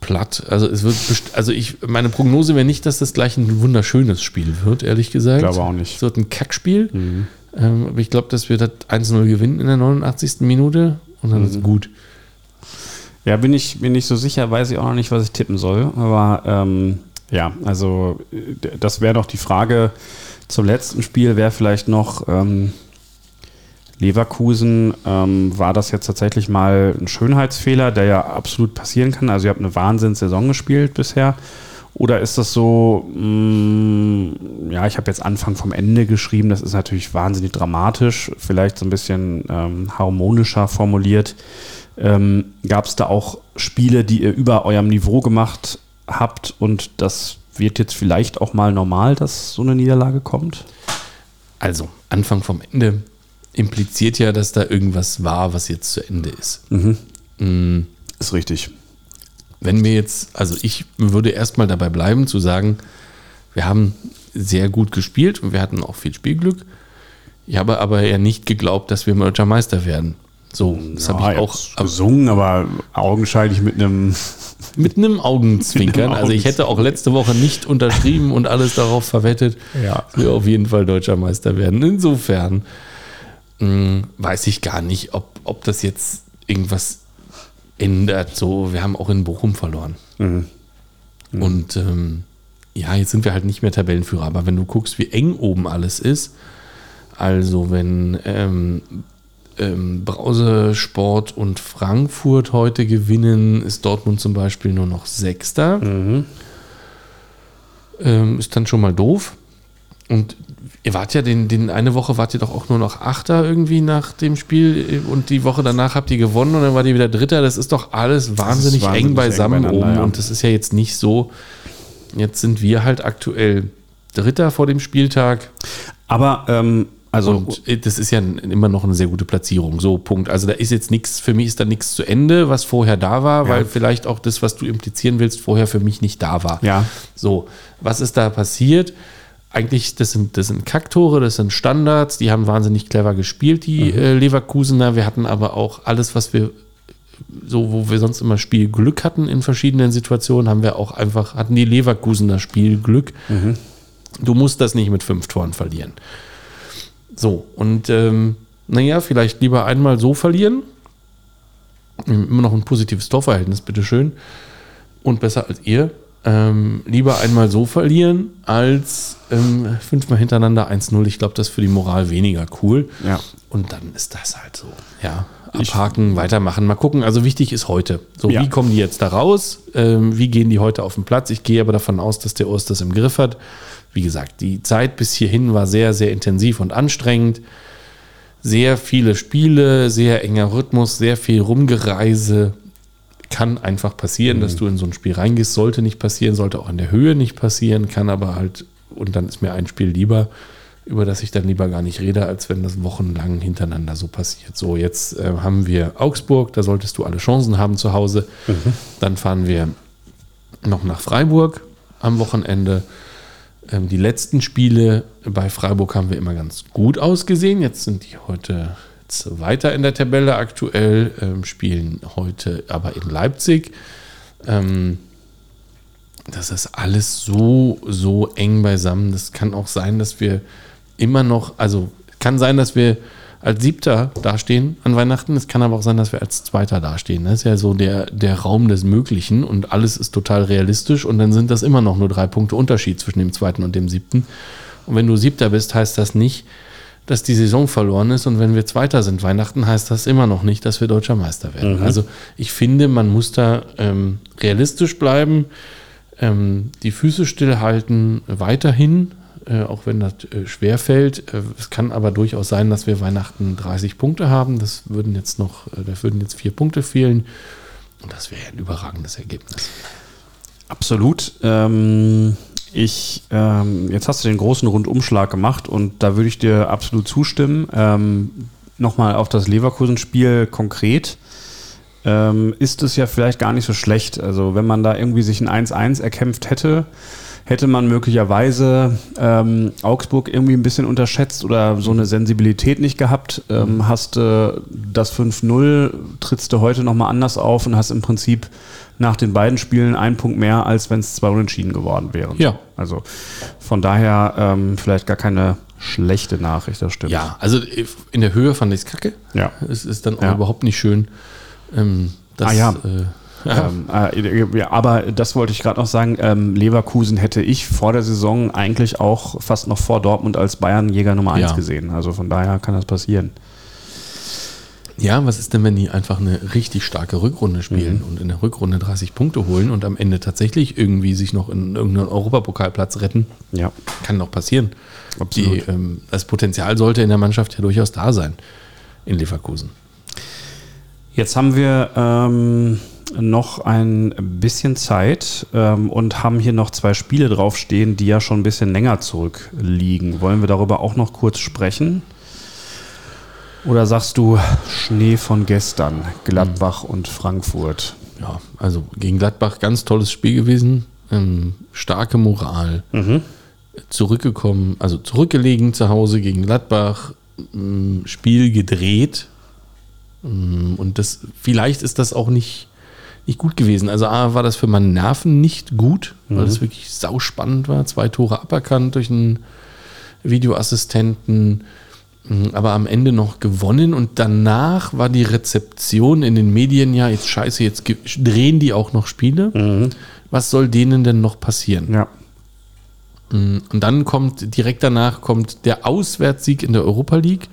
S2: Platt. Also es wird also ich, meine Prognose wäre nicht, dass das gleich ein wunderschönes Spiel wird, ehrlich gesagt.
S3: Glaube auch nicht.
S2: Es wird ein Kackspiel.
S3: Mhm.
S2: Ähm, aber ich glaube, dass wir das 1-0 gewinnen in der 89. Minute und dann ist gut.
S3: Ja, bin ich bin nicht so sicher, weiß ich auch noch nicht, was ich tippen soll. Aber ähm, ja, also das wäre noch die Frage zum letzten Spiel, wäre vielleicht noch ähm, Leverkusen, ähm, war das jetzt tatsächlich mal ein Schönheitsfehler, der ja absolut passieren kann? Also ihr habt eine Wahnsinnssaison gespielt bisher. Oder ist das so, mh, ja, ich habe jetzt Anfang vom Ende geschrieben, das ist natürlich wahnsinnig dramatisch, vielleicht so ein bisschen ähm, harmonischer formuliert. Ähm, Gab es da auch Spiele, die ihr über eurem Niveau gemacht habt und das wird jetzt vielleicht auch mal normal, dass so eine Niederlage kommt?
S2: Also, Anfang vom Ende impliziert ja, dass da irgendwas war, was jetzt zu Ende ist.
S3: Mhm.
S2: Mm,
S3: Ist richtig.
S2: Wenn wir jetzt, also ich würde erstmal dabei bleiben zu sagen, wir haben sehr gut gespielt und wir hatten auch viel Spielglück. Ich habe aber ja nicht geglaubt, dass wir deutscher Meister werden. So, das
S3: Ja,
S2: habe ich auch
S3: gesungen, aber augenscheinlich mit einem. [LAUGHS]
S2: mit einem Augenzwinkern. [LAUGHS] Also ich hätte auch letzte Woche nicht unterschrieben und alles darauf verwettet,
S3: Ja.
S2: dass wir auf jeden Fall deutscher Meister werden. Insofern mh, weiß ich gar nicht, ob, ob das jetzt irgendwas ändert. So, wir haben auch in Bochum verloren.
S3: Mhm.
S2: Und ähm, ja, jetzt sind wir halt nicht mehr Tabellenführer. Aber wenn du guckst, wie eng oben alles ist, also wenn ähm, ähm, Brause, Sport und Frankfurt heute gewinnen, ist Dortmund zum Beispiel nur noch Sechster.
S3: Mhm.
S2: Ähm, ist dann schon mal doof. Und ihr wart ja den, den eine Woche wart ihr doch auch nur noch Achter irgendwie nach dem Spiel und die Woche danach habt ihr gewonnen und dann wart ihr wieder Dritter. Das ist doch alles wahnsinnig,
S3: wahnsinnig
S2: eng
S3: eng
S2: beisammen
S3: beieinander,
S2: oben
S3: ja.
S2: und das ist ja jetzt nicht so. Jetzt sind wir halt aktuell Dritter vor dem Spieltag
S3: Aber, ähm, also.
S2: und äh, das ist ja immer noch eine sehr gute Platzierung. So, Punkt. Also da ist jetzt nichts, für mich ist da nichts zu Ende, was vorher da war, weil vielleicht auch das, was du implizieren willst, vorher für mich nicht da war.
S3: Ja.
S2: So, was ist da passiert? Eigentlich, das sind, das sind Kacktore, das sind Standards, die haben wahnsinnig clever gespielt, die äh, Leverkusener. Wir hatten aber auch alles, was wir so, wo wir sonst immer Spielglück hatten in verschiedenen Situationen, haben wir auch einfach, hatten die Leverkusener Spielglück. Du musst das nicht mit fünf Toren verlieren. So, und ähm, naja, vielleicht lieber einmal so verlieren. Immer noch ein positives Torverhältnis, bitteschön. Und besser als ihr. Ähm, lieber einmal so verlieren, als ähm, fünfmal hintereinander 1-0. Ich glaube, das ist für die Moral weniger cool.
S3: Ja.
S2: Und dann ist das halt so. Ja, abhaken, weitermachen, mal gucken. Also wichtig ist heute. So,
S3: Ja.
S2: wie kommen die jetzt da raus? Ähm, wie gehen die heute auf den Platz? Ich gehe aber davon aus, dass der Urs das im Griff hat. Wie gesagt, die Zeit bis hierhin war sehr, sehr intensiv und anstrengend. Sehr viele Spiele, sehr enger Rhythmus, sehr viel Rumgereise. Kann einfach passieren, dass du in so ein Spiel reingehst. Sollte nicht passieren, sollte auch in der Höhe nicht passieren, kann aber halt, und dann ist mir ein Spiel lieber, über das ich dann lieber gar nicht rede, als wenn das wochenlang hintereinander so passiert. So, jetzt äh, haben wir Augsburg, da solltest du alle Chancen haben zu Hause. Dann fahren wir noch nach Freiburg am Wochenende. Ähm, die letzten Spiele bei Freiburg haben wir immer ganz gut ausgesehen. Jetzt sind die heute weiter in der Tabelle aktuell, ähm, spielen heute aber in Leipzig. Ähm, das ist alles so, so eng beisammen. Das kann auch sein, dass wir immer noch, also kann sein, dass wir als Siebter dastehen an Weihnachten. Es kann aber auch sein, dass wir als Zweiter dastehen. Das ist ja so der, der Raum des Möglichen und alles ist total realistisch und dann sind das immer noch nur drei Punkte Unterschied zwischen dem Zweiten und dem Siebten. Und wenn du Siebter bist, heißt das nicht, dass die Saison verloren ist und wenn wir Zweiter sind Weihnachten, heißt das immer noch nicht, dass wir deutscher Meister werden.
S3: Mhm.
S2: Also ich finde, man muss da ähm, realistisch bleiben, ähm, die Füße stillhalten weiterhin, äh, auch wenn das äh, schwer fällt. Äh, es kann aber durchaus sein, dass wir Weihnachten 30 Punkte haben. Das würden jetzt noch, äh, da würden jetzt vier Punkte fehlen. Und das wäre ein überragendes Ergebnis.
S3: Absolut. Ähm, ich, ähm, jetzt hast du den großen Rundumschlag gemacht und da würde ich dir absolut zustimmen. Ähm, Nochmal auf das Leverkusen-Spiel konkret. Ähm, ist es ja vielleicht gar nicht so schlecht. Also, wenn man da irgendwie sich ein 1-1 erkämpft hätte, hätte man möglicherweise ähm, Augsburg irgendwie ein bisschen unterschätzt oder so eine Sensibilität nicht gehabt. Ähm, hast äh, das 5-0, trittst du heute nochmal anders auf und hast im Prinzip nach den beiden Spielen einen Punkt mehr, als wenn es zwei Unentschieden geworden wären.
S2: Ja.
S3: Also von daher ähm, vielleicht gar keine schlechte Nachricht, das stimmt.
S2: Ja, also in der Höhe fand ich es kacke.
S3: Ja.
S2: Es ist dann auch
S3: Ja.
S2: überhaupt nicht schön. Ähm, dass,
S3: Ah, ja.
S2: Äh.
S3: Ähm, äh, ja, aber das wollte ich gerade noch sagen. Ähm, Leverkusen hätte ich vor der Saison eigentlich auch fast noch vor Dortmund als Bayernjäger Nummer 1
S2: Ja.
S3: gesehen. Also von daher kann das passieren.
S2: Ja, was ist denn, wenn die einfach eine richtig starke Rückrunde spielen
S3: Mhm.
S2: und in der Rückrunde 30 Punkte holen und am Ende tatsächlich irgendwie sich noch in irgendeinen Europapokalplatz retten?
S3: Ja,
S2: Kann doch passieren. Die, ähm, das Potenzial sollte in der Mannschaft ja durchaus da sein in Leverkusen.
S3: Jetzt haben wir ähm, noch ein bisschen Zeit ähm, und haben hier noch zwei Spiele draufstehen, die ja schon ein bisschen länger zurückliegen. Wollen wir darüber auch noch kurz sprechen? Oder sagst du Schnee von gestern, Gladbach und Frankfurt?
S2: Ja, also gegen Gladbach ganz tolles Spiel gewesen. Ähm, starke Moral. Zurückgekommen, also zurückgelegen zu Hause gegen Gladbach. ähm, Spiel gedreht. Ähm, Und das, vielleicht ist das auch nicht, nicht gut gewesen. Also A, war das für meine Nerven nicht gut, weil es wirklich sauspannend war. Zwei Tore aberkannt durch einen Videoassistenten. Mhm, aber am Ende noch gewonnen und danach war die Rezeption in den Medien ja jetzt scheiße, jetzt drehen die auch noch Spiele. Was soll denen denn noch passieren?
S3: Ja.
S2: Mhm, Und dann kommt direkt danach kommt der Auswärtssieg in der Europa League.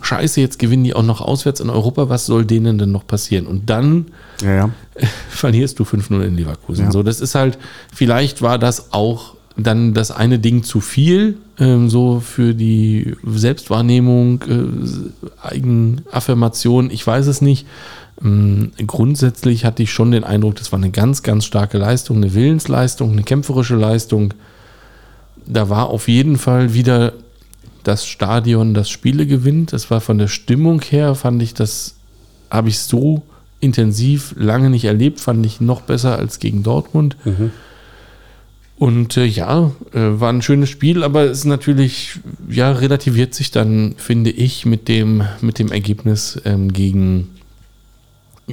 S2: Scheiße, jetzt gewinnen die auch noch auswärts in Europa. Was soll denen denn noch passieren? Und dann
S3: Ja, ja. [LAUGHS]
S2: verlierst du 5-0 in Leverkusen.
S3: Ja.
S2: So, das ist halt, vielleicht war das auch dann das eine Ding zu viel, ähm, so für die Selbstwahrnehmung, äh, Eigenaffirmation, ich weiß es nicht. Ähm, grundsätzlich hatte ich schon den Eindruck, das war eine ganz, ganz starke Leistung, eine Willensleistung, eine kämpferische Leistung. Da war auf jeden Fall wieder das Stadion, das Spiele gewinnt. Das war von der Stimmung her, fand ich das, habe ich so intensiv lange nicht erlebt, fand ich noch besser als gegen Dortmund. Und äh, ja, äh, war ein schönes Spiel, aber es ist natürlich, ja, relativiert sich dann, finde ich, mit dem, mit dem Ergebnis ähm, gegen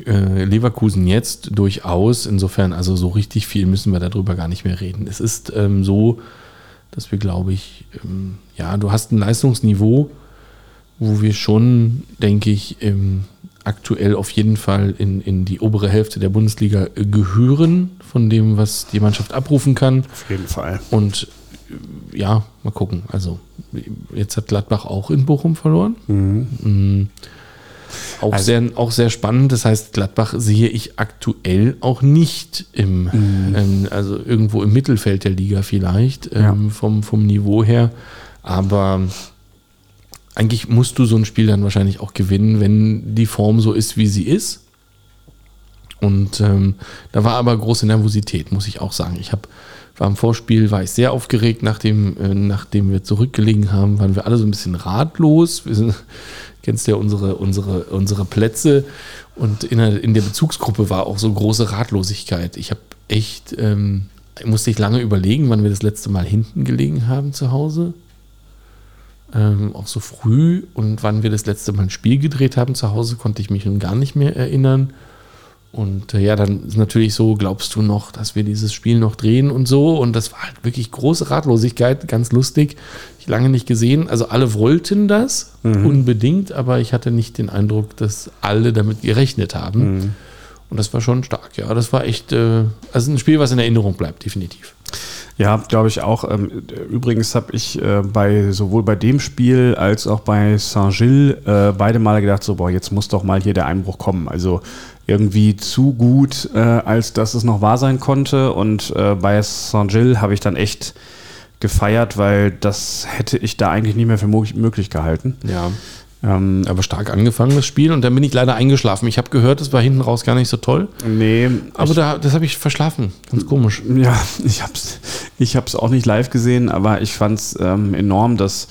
S2: äh, Leverkusen jetzt durchaus. Insofern, also so richtig viel müssen wir darüber gar nicht mehr reden. Es ist ähm, so, dass wir, glaube ich, ähm, ja, du hast ein Leistungsniveau, wo wir schon, denke ich, ähm, aktuell auf jeden Fall in, in die obere Hälfte der Bundesliga gehören, von dem, was die Mannschaft abrufen kann.
S3: Auf jeden Fall.
S2: Und äh, ja, mal gucken. Also, jetzt hat Gladbach auch in Bochum verloren. Mhm. Auch,
S3: Also-
S2: sehr, auch sehr spannend. Das heißt, Gladbach sehe ich aktuell auch nicht im, ähm, also irgendwo im Mittelfeld der Liga vielleicht, ähm, vom, vom Niveau her. Aber eigentlich musst du so ein Spiel dann wahrscheinlich auch gewinnen, wenn die Form so ist, wie sie ist. Und ähm, da war aber große Nervosität, muss ich auch sagen. Ich habe war im Vorspiel war ich sehr aufgeregt, nachdem, äh, nachdem wir zurückgelegen haben, waren wir alle so ein bisschen ratlos. Wir sind, [LAUGHS] kennst ja unsere, unsere, unsere Plätze und in der, in der Bezugsgruppe war auch so große Ratlosigkeit. Ich habe echt, ähm, musste ich lange überlegen, wann wir das letzte Mal hinten gelegen haben zu Hause. Ähm, auch so früh und wann wir das letzte Mal ein Spiel gedreht haben zu Hause, konnte ich mich nun gar nicht mehr erinnern. Und äh, ja, dann ist natürlich so, glaubst du noch, dass wir dieses Spiel noch drehen und so. Und das war halt wirklich große Ratlosigkeit, ganz lustig. Ich lange nicht gesehen. Also alle wollten das unbedingt, aber ich hatte nicht den Eindruck, dass alle damit gerechnet haben. Und das war schon stark, ja. Das war echt, äh, also ein Spiel, was in Erinnerung bleibt, definitiv.
S3: Ja, glaube ich auch. Ähm, Übrigens habe ich äh, bei sowohl bei dem Spiel als auch bei Saint-Gilles äh, beide Male gedacht, so, boah, jetzt muss doch mal hier der Einbruch kommen. Also irgendwie zu gut, äh, als dass es noch wahr sein konnte. Und äh, bei Saint-Gilles habe ich dann echt gefeiert, weil das hätte ich da eigentlich nicht mehr für möglich gehalten.
S2: Ja.
S3: Ähm,
S2: Aber stark angefangen, das Spiel. Und dann bin ich leider eingeschlafen. Ich habe gehört, es war hinten raus gar nicht so toll.
S3: nee,
S2: Aber da, das habe ich verschlafen. Ganz komisch.
S3: Ja, [LAUGHS] ich hab's, ich hab's auch nicht live gesehen, aber ich fand's ähm, enorm, dass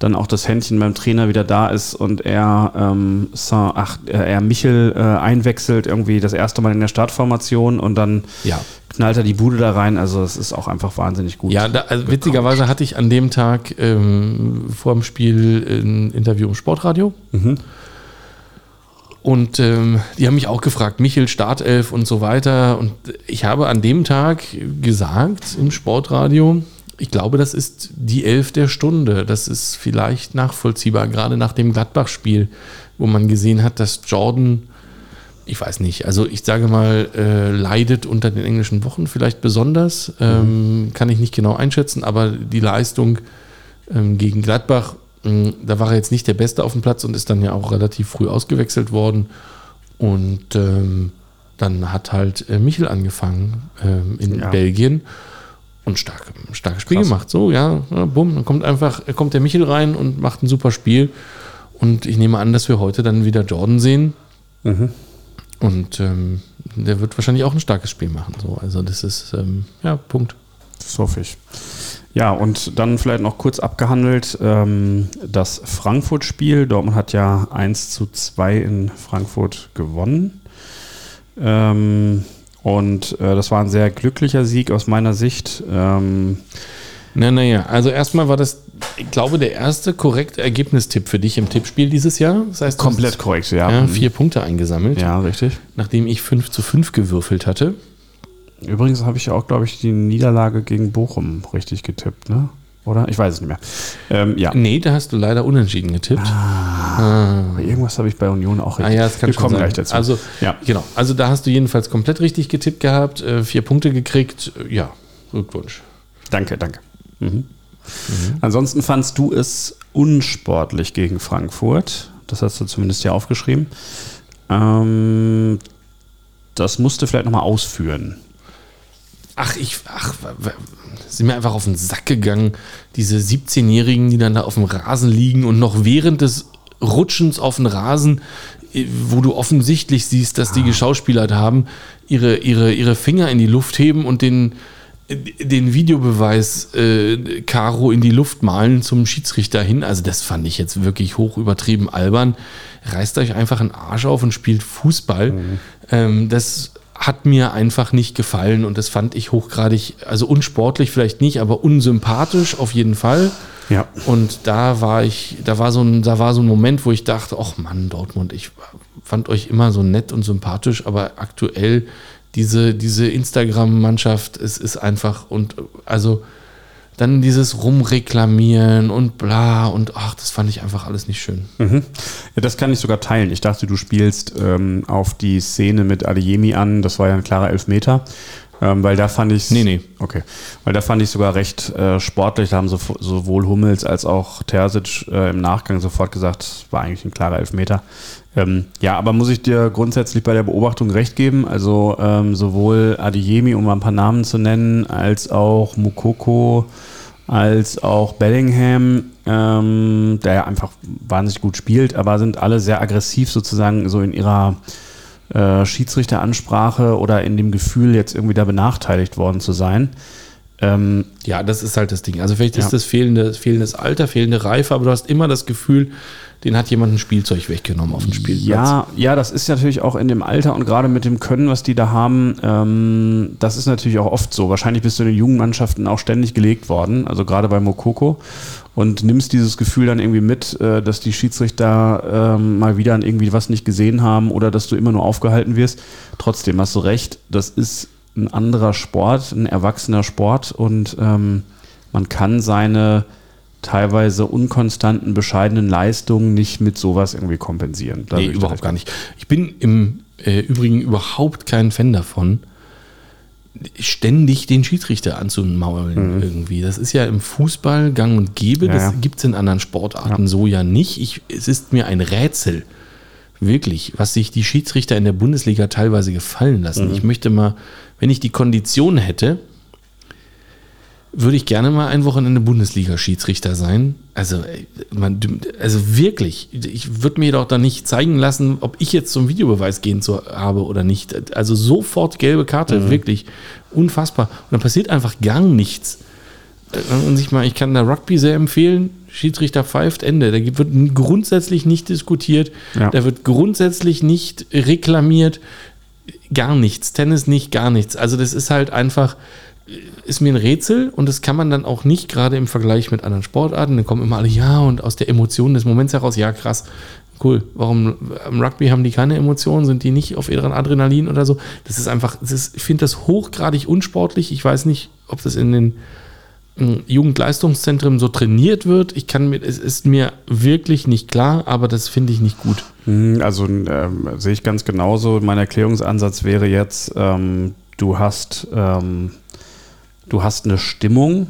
S3: dann auch das Händchen beim Trainer wieder da ist und er, ähm, Saint, ach, äh, er Michel äh, einwechselt, irgendwie das erste Mal in der Startformation und dann
S2: Ja.
S3: knallt er die Bude da rein. Also es ist auch einfach wahnsinnig gut.
S2: Ja, da, also witzigerweise hatte ich an dem Tag ähm, vor dem Spiel ein Interview im Sportradio. Und ähm, die haben mich auch gefragt, Michel, Startelf und so weiter. Und ich habe an dem Tag gesagt im Sportradio, ich glaube, das ist die Elf der Stunde. Das ist vielleicht nachvollziehbar, gerade nach dem Gladbach-Spiel, wo man gesehen hat, dass Jordan, ich weiß nicht, also ich sage mal, äh, leidet unter den englischen Wochen vielleicht besonders. Ähm, kann ich nicht genau einschätzen, aber die Leistung ähm, gegen Gladbach, mh, da war er jetzt nicht der Beste auf dem Platz und ist dann ja auch relativ früh ausgewechselt worden. Und ähm, dann hat halt äh, Michel angefangen ähm, in
S3: Ja.
S2: Belgien und stark, starkes Spiel
S3: Krass.
S2: gemacht. So, ja, bumm, dann kommt einfach, kommt der Michel rein und macht ein super Spiel. Und ich nehme an, dass wir heute dann wieder Jordan sehen. Und ähm, der wird wahrscheinlich auch ein starkes Spiel machen. So. Also das ist, ähm, ja, Punkt.
S3: Das hoffe ich. Ja, und dann vielleicht noch kurz abgehandelt, ähm, das Frankfurt-Spiel. Dortmund hat ja 1 zu 2 in Frankfurt gewonnen. Ähm, und äh, das war ein sehr glücklicher Sieg aus meiner Sicht. Ähm,
S2: Na, naja, also erstmal war das, ich glaube, der erste korrekte Ergebnistipp für dich im Tippspiel dieses Jahr. Das heißt,
S3: komplett korrekt, ja.
S2: ja, vier Punkte eingesammelt,
S3: Ja, richtig.
S2: nachdem ich 5 zu 5 gewürfelt hatte.
S3: Übrigens habe ich auch, glaube ich, die Niederlage gegen Bochum richtig getippt, ne? Oder? Ich weiß es nicht mehr. Ähm, ja.
S2: Nee, da hast du leider unentschieden getippt.
S3: Aber irgendwas habe ich bei Union auch
S2: Ah
S3: richtig.
S2: ja, das kann
S3: Wir kommen
S2: sein.
S3: gleich dazu.
S2: Also,
S3: Ja.
S2: genau. Also da hast du jedenfalls komplett richtig getippt gehabt, äh, vier Punkte gekriegt. Äh, Ja, Glückwunsch.
S3: Danke, danke. Mhm. Ansonsten fandst du es unsportlich gegen Frankfurt. Das hast du zumindest ja aufgeschrieben. Ähm, das musst du vielleicht nochmal ausführen.
S2: Ach, ich, ach, sind mir einfach auf den Sack gegangen. Diese 17-Jährigen, die dann da auf dem Rasen liegen und noch während des Rutschens auf den Rasen, äh, wo du offensichtlich siehst, dass die geschauspielert haben, ihre, ihre, ihre Finger in die Luft heben und den, äh, den Videobeweis äh, Caro in die Luft malen zum Schiedsrichter hin. Also das fand ich jetzt wirklich hoch übertrieben albern. Reißt euch einfach einen Arsch auf und spielt Fußball. Ähm, das hat mir einfach nicht gefallen und das fand ich hochgradig, also unsportlich vielleicht nicht, aber unsympathisch auf jeden Fall.
S3: Ja.
S2: Und da war ich, da war so ein, da war so ein Moment, wo ich dachte, ach Mann, Dortmund, ich fand euch immer so nett und sympathisch, aber aktuell diese, diese Instagram-Mannschaft, es ist einfach und also dann dieses Rumreklamieren und bla und ach, das fand ich einfach alles nicht schön.
S3: Mhm. Ja, das kann ich sogar teilen. Ich dachte, du spielst ähm, auf die Szene mit Adeyemi an. Das war ja ein klarer Elfmeter. Ähm, weil da fand ich
S2: Nee, nee.
S3: Okay. Weil da fand ich sogar recht äh, sportlich. Da haben so, sowohl Hummels als auch Terzic äh, im Nachgang sofort gesagt, es war eigentlich ein klarer Elfmeter. Ähm, ja, aber muss ich dir grundsätzlich bei der Beobachtung recht geben? Also ähm, sowohl Adeyemi, um mal ein paar Namen zu nennen, als auch Mukoko, als auch Bellingham, ähm, der ja einfach wahnsinnig gut spielt, aber sind alle sehr aggressiv sozusagen so in ihrer äh, Schiedsrichteransprache oder in dem Gefühl, jetzt irgendwie da benachteiligt worden zu sein. Ähm,
S2: Ja, das ist halt das Ding. Also vielleicht ist
S3: Ja.
S2: das fehlende, fehlendes Alter, fehlende Reife, aber du hast immer das Gefühl, den hat jemand ein Spielzeug weggenommen auf dem Spielplatz.
S3: ja, ja, das ist natürlich auch in dem Alter und gerade mit dem Können, was die da haben, ähm, das ist natürlich auch oft so. Wahrscheinlich bist du in den Jugendmannschaften auch ständig gelegt worden, also gerade bei Mokoko. und nimmst dieses Gefühl dann irgendwie mit, äh, dass die Schiedsrichter ähm, mal wieder an irgendwie was nicht gesehen haben oder dass du immer nur aufgehalten wirst. Trotzdem hast du recht, das ist ein anderer Sport, ein erwachsener Sport und ähm, man kann seine teilweise unkonstanten, bescheidenen Leistungen nicht mit sowas irgendwie kompensieren. Da
S2: nee, überhaupt gar nicht. Ich bin im äh, Übrigen überhaupt kein Fan davon, ständig den Schiedsrichter anzumaulen irgendwie. Das ist ja im Fußball gang und gäbe.
S3: Ja,
S2: das
S3: ja.
S2: gibt es in anderen Sportarten so ja nicht. Ich, es ist mir ein Rätsel, wirklich, was sich die Schiedsrichter in der Bundesliga teilweise gefallen lassen. Ich möchte mal, wenn ich die Kondition hätte, würde ich gerne mal ein Wochenende Bundesliga-Schiedsrichter sein. Also, ey, man, also wirklich, ich würde mir doch da nicht zeigen lassen, ob ich jetzt zum Videobeweis gehen zu, habe oder nicht. Also sofort gelbe Karte, wirklich unfassbar. Und dann passiert einfach gar nichts. Und sich mal, ich kann da Rugby sehr empfehlen. Schiedsrichter pfeift Ende. Da wird grundsätzlich nicht diskutiert.
S3: Ja.
S2: Da wird grundsätzlich nicht reklamiert. Gar nichts. Tennis nicht, gar nichts. Also das ist halt einfach, ist mir ein Rätsel und das kann man dann auch nicht, gerade im Vergleich mit anderen Sportarten. Dann kommen immer alle, ja, und aus der Emotion des Moments heraus, ja, krass, cool. Warum im Rugby haben die keine Emotionen? Sind die nicht auf ihren Adrenalin oder so? Das ist einfach, das ist, ich finde das hochgradig unsportlich. Ich weiß nicht, ob das in den Jugendleistungszentren so trainiert wird. Ich kann mir, es ist mir wirklich nicht klar, aber das finde ich nicht gut.
S3: Hm, Also ähm, sehe ich ganz genauso. Mein Erklärungsansatz wäre jetzt, ähm, du hast ähm, du hast eine Stimmung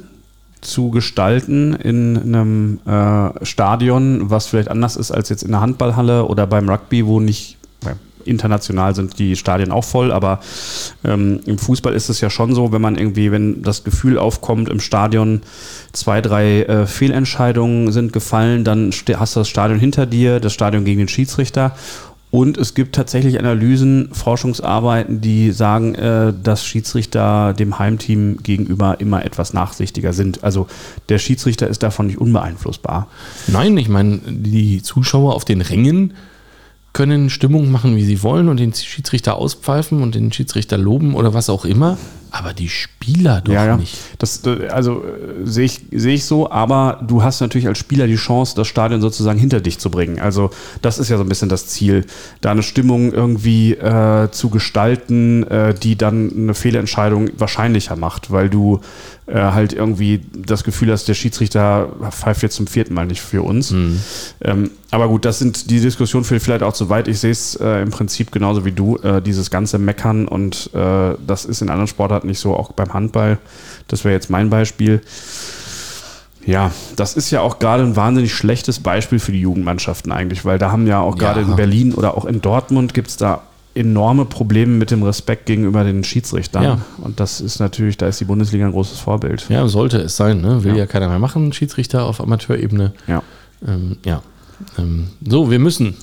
S3: zu gestalten in einem äh, Stadion, was vielleicht anders ist als jetzt in der Handballhalle oder beim Rugby, wo nicht international sind die Stadien auch voll, aber ähm, im Fußball ist es ja schon so, wenn man irgendwie, wenn das Gefühl aufkommt im Stadion, zwei, drei äh, Fehlentscheidungen sind gefallen, dann hast du das Stadion hinter dir, das Stadion gegen den Schiedsrichter und es gibt tatsächlich Analysen, Forschungsarbeiten, die sagen, äh, dass Schiedsrichter dem Heimteam gegenüber immer etwas nachsichtiger sind. Also der Schiedsrichter ist davon nicht unbeeinflussbar.
S2: Nein, ich meine, die Zuschauer auf den Rängen können Stimmung machen, wie sie wollen und den Schiedsrichter auspfeifen und den Schiedsrichter loben oder was auch immer, aber die Spieler doch nicht.
S3: Das, äh, also äh, sehe ich, sehe ich so, aber du hast natürlich als Spieler die Chance, das Stadion sozusagen hinter dich zu bringen. Also das ist ja so ein bisschen das Ziel, da eine Stimmung irgendwie äh, zu gestalten, äh, die dann eine Fehlentscheidung wahrscheinlicher macht, weil du äh, halt irgendwie das Gefühl hast, der Schiedsrichter pfeift jetzt zum vierten Mal nicht für uns. Ähm, aber gut, das sind die Diskussion führt vielleicht auch zu weit. Ich sehe es im Prinzip genauso wie du, dieses ganze Meckern und das ist in anderen Sportarten nicht so, auch beim Handball. Das wäre jetzt mein Beispiel. Ja, das ist ja auch gerade ein wahnsinnig schlechtes Beispiel für die Jugendmannschaften eigentlich, weil da haben ja auch gerade
S2: Ja.
S3: in Berlin oder auch in Dortmund gibt es da enorme Probleme mit dem Respekt gegenüber den Schiedsrichtern.
S2: Ja.
S3: Und das ist natürlich, da ist die Bundesliga ein großes Vorbild.
S2: Ja, sollte es sein, ne? Will ja,
S3: Ja.
S2: keiner mehr machen, Schiedsrichter auf Amateurebene.
S3: Ja.
S2: Ähm, ja. Ähm, so, wir müssen.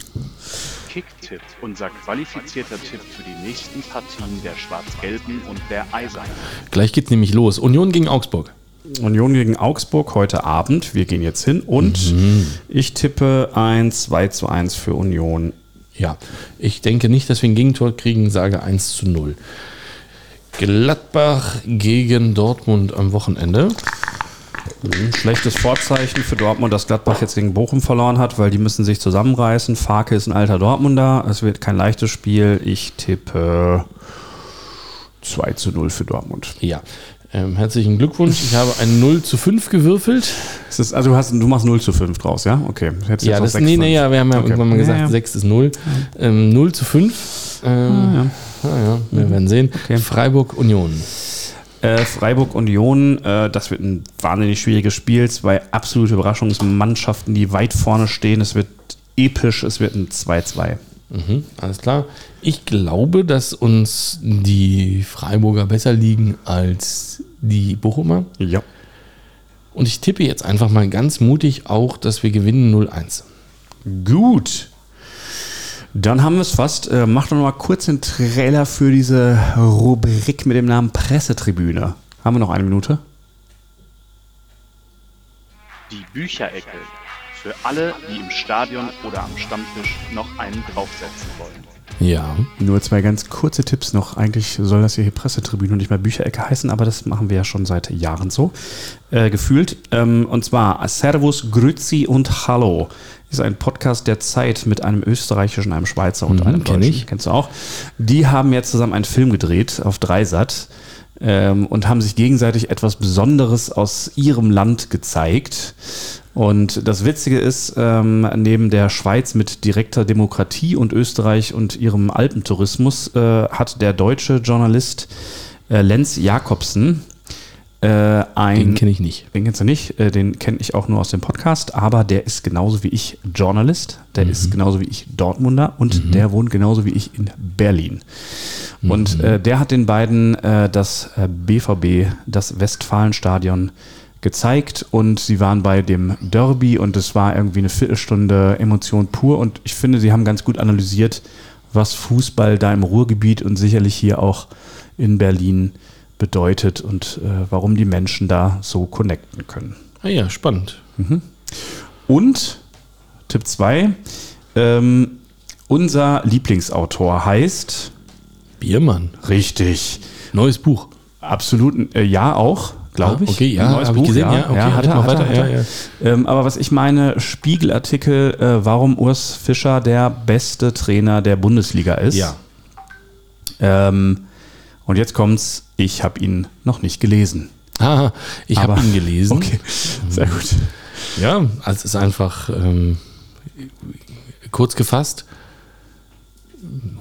S1: Kicktipp, unser qualifizierter Tipp für die nächsten Partien der Schwarz-Gelben und der Eisernen.
S2: Gleich geht's nämlich los. Union gegen Augsburg.
S3: Union gegen Augsburg heute Abend. Wir gehen jetzt hin und ich tippe ein 2 zu 1 für Union.
S2: Ja, ich denke nicht, dass wir ein Gegentor kriegen, sage 1 zu 0. Gladbach gegen Dortmund am Wochenende.
S3: Ein Schlechtes Vorzeichen für Dortmund, dass Gladbach jetzt gegen Bochum verloren hat, weil die müssen sich zusammenreißen. Farke ist ein alter Dortmunder. Es wird kein leichtes Spiel. Ich tippe 2 zu 0 für Dortmund.
S2: Ja, ähm, herzlichen Glückwunsch. Ich habe ein 0 zu 5 gewürfelt.
S3: Es ist, also du, hast, du machst 0 zu 5 draus, ja? Okay. Hättest
S2: Ja, das,
S3: 6
S2: nee, nee, ja, wir haben ja
S3: Okay.
S2: irgendwann mal
S3: Ja,
S2: gesagt,
S3: ja.
S2: 6 ist 0. Ähm, 0 zu 5. Ähm,
S3: ja.
S2: ja. Ja, wir werden sehen.
S3: Okay.
S2: Freiburg Union.
S3: Äh, Freiburg Union, äh, das wird ein wahnsinnig schwieriges Spiel. Zwei absolute Überraschungsmannschaften, die weit vorne stehen. Es wird episch, es wird ein 2-2.
S2: Mhm, alles klar. Ich glaube, dass uns die Freiburger besser liegen als die Bochumer.
S3: Ja.
S2: Und ich tippe jetzt einfach mal ganz mutig auch, dass wir gewinnen 0-1.
S3: Gut. Dann haben wir es fast. Äh, mach doch noch mal kurz den Trailer für diese Rubrik mit dem Namen Pressetribüne. Haben wir noch eine Minute?
S1: Die Bücherecke. Für alle, die im Stadion oder am Stammtisch noch einen draufsetzen wollen.
S2: Ja.
S3: Nur zwei ganz kurze Tipps noch. Eigentlich soll das hier Pressetribüne und nicht mehr Bücherecke heißen, aber das machen wir ja schon seit Jahren so. Äh, gefühlt. Ähm, und zwar Servus, Grüzi und Hallo ist ein Podcast der Zeit mit einem österreichischen, einem Schweizer und
S2: Mhm,
S3: einem
S2: kenn
S3: Deutschen.
S2: ich.
S3: Kennst du auch? Die haben jetzt zusammen einen Film gedreht auf Dreisat ähm, und haben sich gegenseitig etwas Besonderes aus ihrem Land gezeigt. Und das Witzige ist, ähm, neben der Schweiz mit direkter Demokratie und Österreich und ihrem Alpentourismus äh, hat der deutsche Journalist äh, Lenz Jakobsen äh, ein.
S2: Den kenne ich nicht.
S3: Den kennst du nicht, äh, den kenne ich auch nur aus dem Podcast, aber der ist genauso wie ich Journalist, der ist genauso wie ich Dortmunder und der wohnt genauso wie ich in Berlin. Und äh, der hat den beiden äh, das äh, BVB, das Westfalenstadion gezeigt und sie waren bei dem Derby und es war irgendwie eine Viertelstunde Emotion pur und ich finde, sie haben ganz gut analysiert, was Fußball da im Ruhrgebiet und sicherlich hier auch in Berlin bedeutet und äh, warum die Menschen da so connecten können.
S2: Ah ja, spannend.
S3: Und Tipp 2, ähm, unser Lieblingsautor heißt
S2: Biermann.
S3: richtig,
S2: Neues Buch.
S3: absolut, äh, ja auch, glaube
S2: Ah,
S3: ich.
S2: okay, ja,
S3: Ein neues
S2: hab ich
S3: Buch,
S2: gesehen, ja, okay,
S3: hat
S2: red
S3: er,
S2: mal
S3: hat er,
S2: weiter,
S3: hat er.
S2: ja,
S3: Ähm, aber was ich meine, Spiegelartikel, äh, warum Urs Fischer der beste Trainer der Bundesliga ist.
S2: Ja.
S3: Ähm, und jetzt kommt's, ich habe ihn noch nicht gelesen.
S2: Ah, ich habe ihn gelesen. [LAUGHS]
S3: Okay, sehr gut.
S2: Ja, also es ist einfach ähm, kurz gefasst,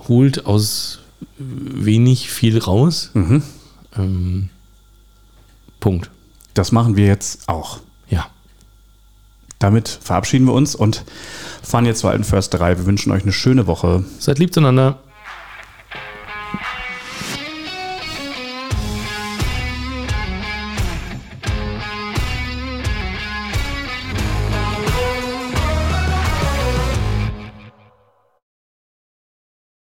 S2: holt aus wenig viel raus.
S3: Mhm.
S2: Ähm, Punkt.
S3: Das machen wir jetzt auch.
S2: Ja.
S3: Damit verabschieden wir uns und fahren jetzt zur alten Försterei. Wir wünschen euch eine schöne Woche.
S2: Seid lieb zueinander.